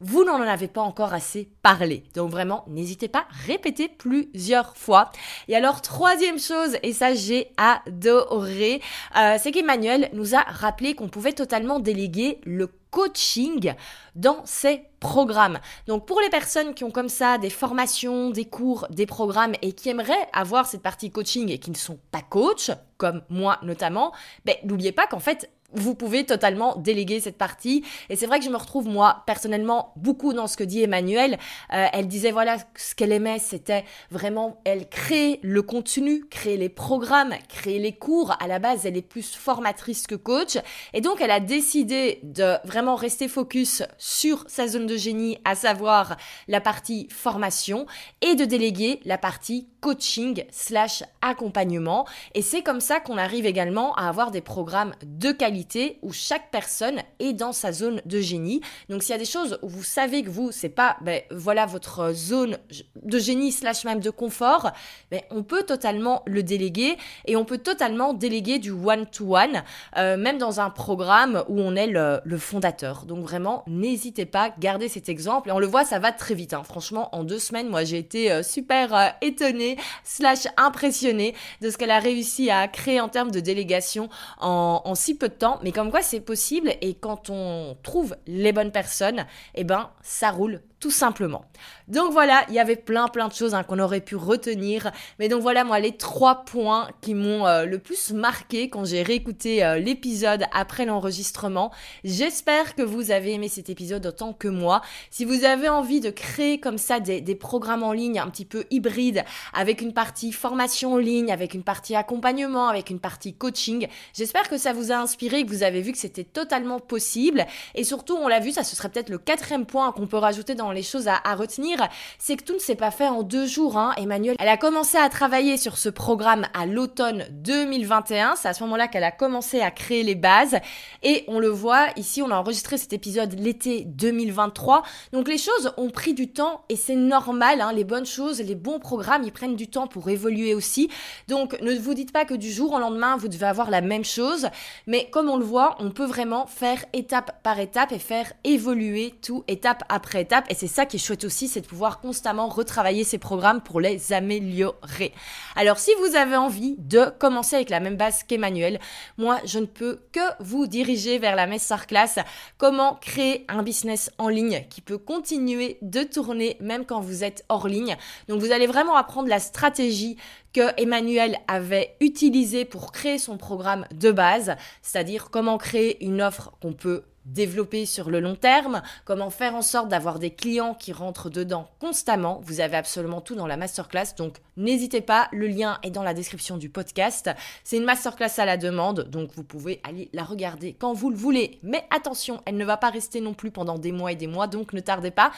vous n'en avez pas encore assez parlé. Donc vraiment, n'hésitez pas, répétez plusieurs fois. Et alors, troisième chose, et ça j'ai adoré, euh, c'est qu'Emmanuel nous a rappelé qu'on pouvait totalement déléguer le coaching dans ses programmes. Donc pour les personnes qui ont comme ça des formations, des cours, des programmes et qui aimeraient avoir cette partie coaching et qui ne sont pas coach, comme moi notamment, ben, n'oubliez pas qu'en fait, vous pouvez totalement déléguer cette partie. Et c'est vrai que je me retrouve, moi, personnellement, beaucoup dans ce que dit Emmanuel. Euh, elle disait, voilà, ce qu'elle aimait, c'était vraiment, elle crée le contenu, créer les programmes, créer les cours. À la base, elle est plus formatrice que coach. Et donc, elle a décidé de vraiment rester focus sur sa zone de génie, à savoir la partie formation, et de déléguer la partie coaching slash accompagnement. Et c'est comme ça qu'on arrive également à avoir des programmes de qualité où chaque personne est dans sa zone de génie. Donc s'il y a des choses où vous savez que vous, c'est pas, ben, voilà votre zone de génie slash même de confort, ben, on peut totalement le déléguer et on peut totalement déléguer du one-to-one, euh, même dans un programme où on est le, fondateur. Donc vraiment, n'hésitez pas, gardez cet exemple. Et on le voit, ça va très vite. Hein. Franchement, en deux semaines, moi j'ai été euh, super euh, étonnée slash impressionnée de ce qu'elle a réussi à créer en termes de délégation en si peu de temps. Mais comme quoi c'est possible. Et quand on trouve les bonnes personnes, eh ben ça roule tout simplement. Donc voilà, il y avait plein plein de choses hein, qu'on aurait pu retenir. Mais donc voilà, moi, les trois points qui m'ont euh, le plus marqué quand j'ai réécouté euh, l'épisode après l'enregistrement. J'espère que vous avez aimé cet épisode autant que moi. Si vous avez envie de créer comme ça des, des programmes en ligne un petit peu hybrides, avec une partie formation en ligne, avec une partie accompagnement, avec une partie coaching, j'espère que ça vous a inspiré, que vous avez vu que c'était totalement possible. Et surtout, on l'a vu, ça ce serait peut-être le quatrième point qu'on peut rajouter dans les choses à, retenir, c'est que tout ne s'est pas fait en deux jours. Hein. Emmanuel, elle a commencé à travailler sur ce programme à l'automne 2021. C'est à ce moment-là qu'elle a commencé à créer les bases. Et on le voit, ici, on a enregistré cet épisode l'été 2023. Donc les choses ont pris du temps et c'est normal. Hein. Les bonnes choses, les bons programmes, ils prennent du temps pour évoluer aussi. Donc ne vous dites pas que du jour au lendemain, vous devez avoir la même chose. Mais comme on le voit, on peut vraiment faire étape par étape et faire évoluer tout étape après étape. Et c'est ça qui est chouette aussi, c'est de pouvoir constamment retravailler ces programmes pour les améliorer. Alors si vous avez envie de commencer avec la même base qu'Emmanuel, moi je ne peux que vous diriger vers la masterclass comment créer un business en ligne qui peut continuer de tourner même quand vous êtes hors ligne. Donc vous allez vraiment apprendre la stratégie que Emmanuel avait utilisée pour créer son programme de base, c'est-à-dire comment créer une offre qu'on peut développer sur le long terme, comment faire en sorte d'avoir des clients qui rentrent dedans constamment. Vous avez absolument tout dans la masterclass, donc n'hésitez pas, le lien est dans la description du podcast. C'est une masterclass à la demande, donc vous pouvez aller la regarder quand vous le voulez. Mais attention, elle ne va pas rester non plus pendant des mois et des mois, donc ne tardez pas.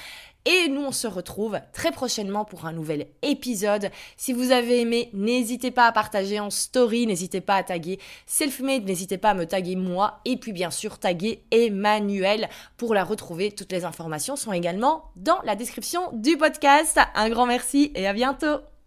Et nous, on se retrouve très prochainement pour un nouvel épisode. Si vous avez aimé, n'hésitez pas à partager en story, n'hésitez pas à taguer Selfmade, n'hésitez pas à me taguer moi et puis bien sûr taguer Emmanuel pour la retrouver. Toutes les informations sont également dans la description du podcast. Un grand merci et à bientôt.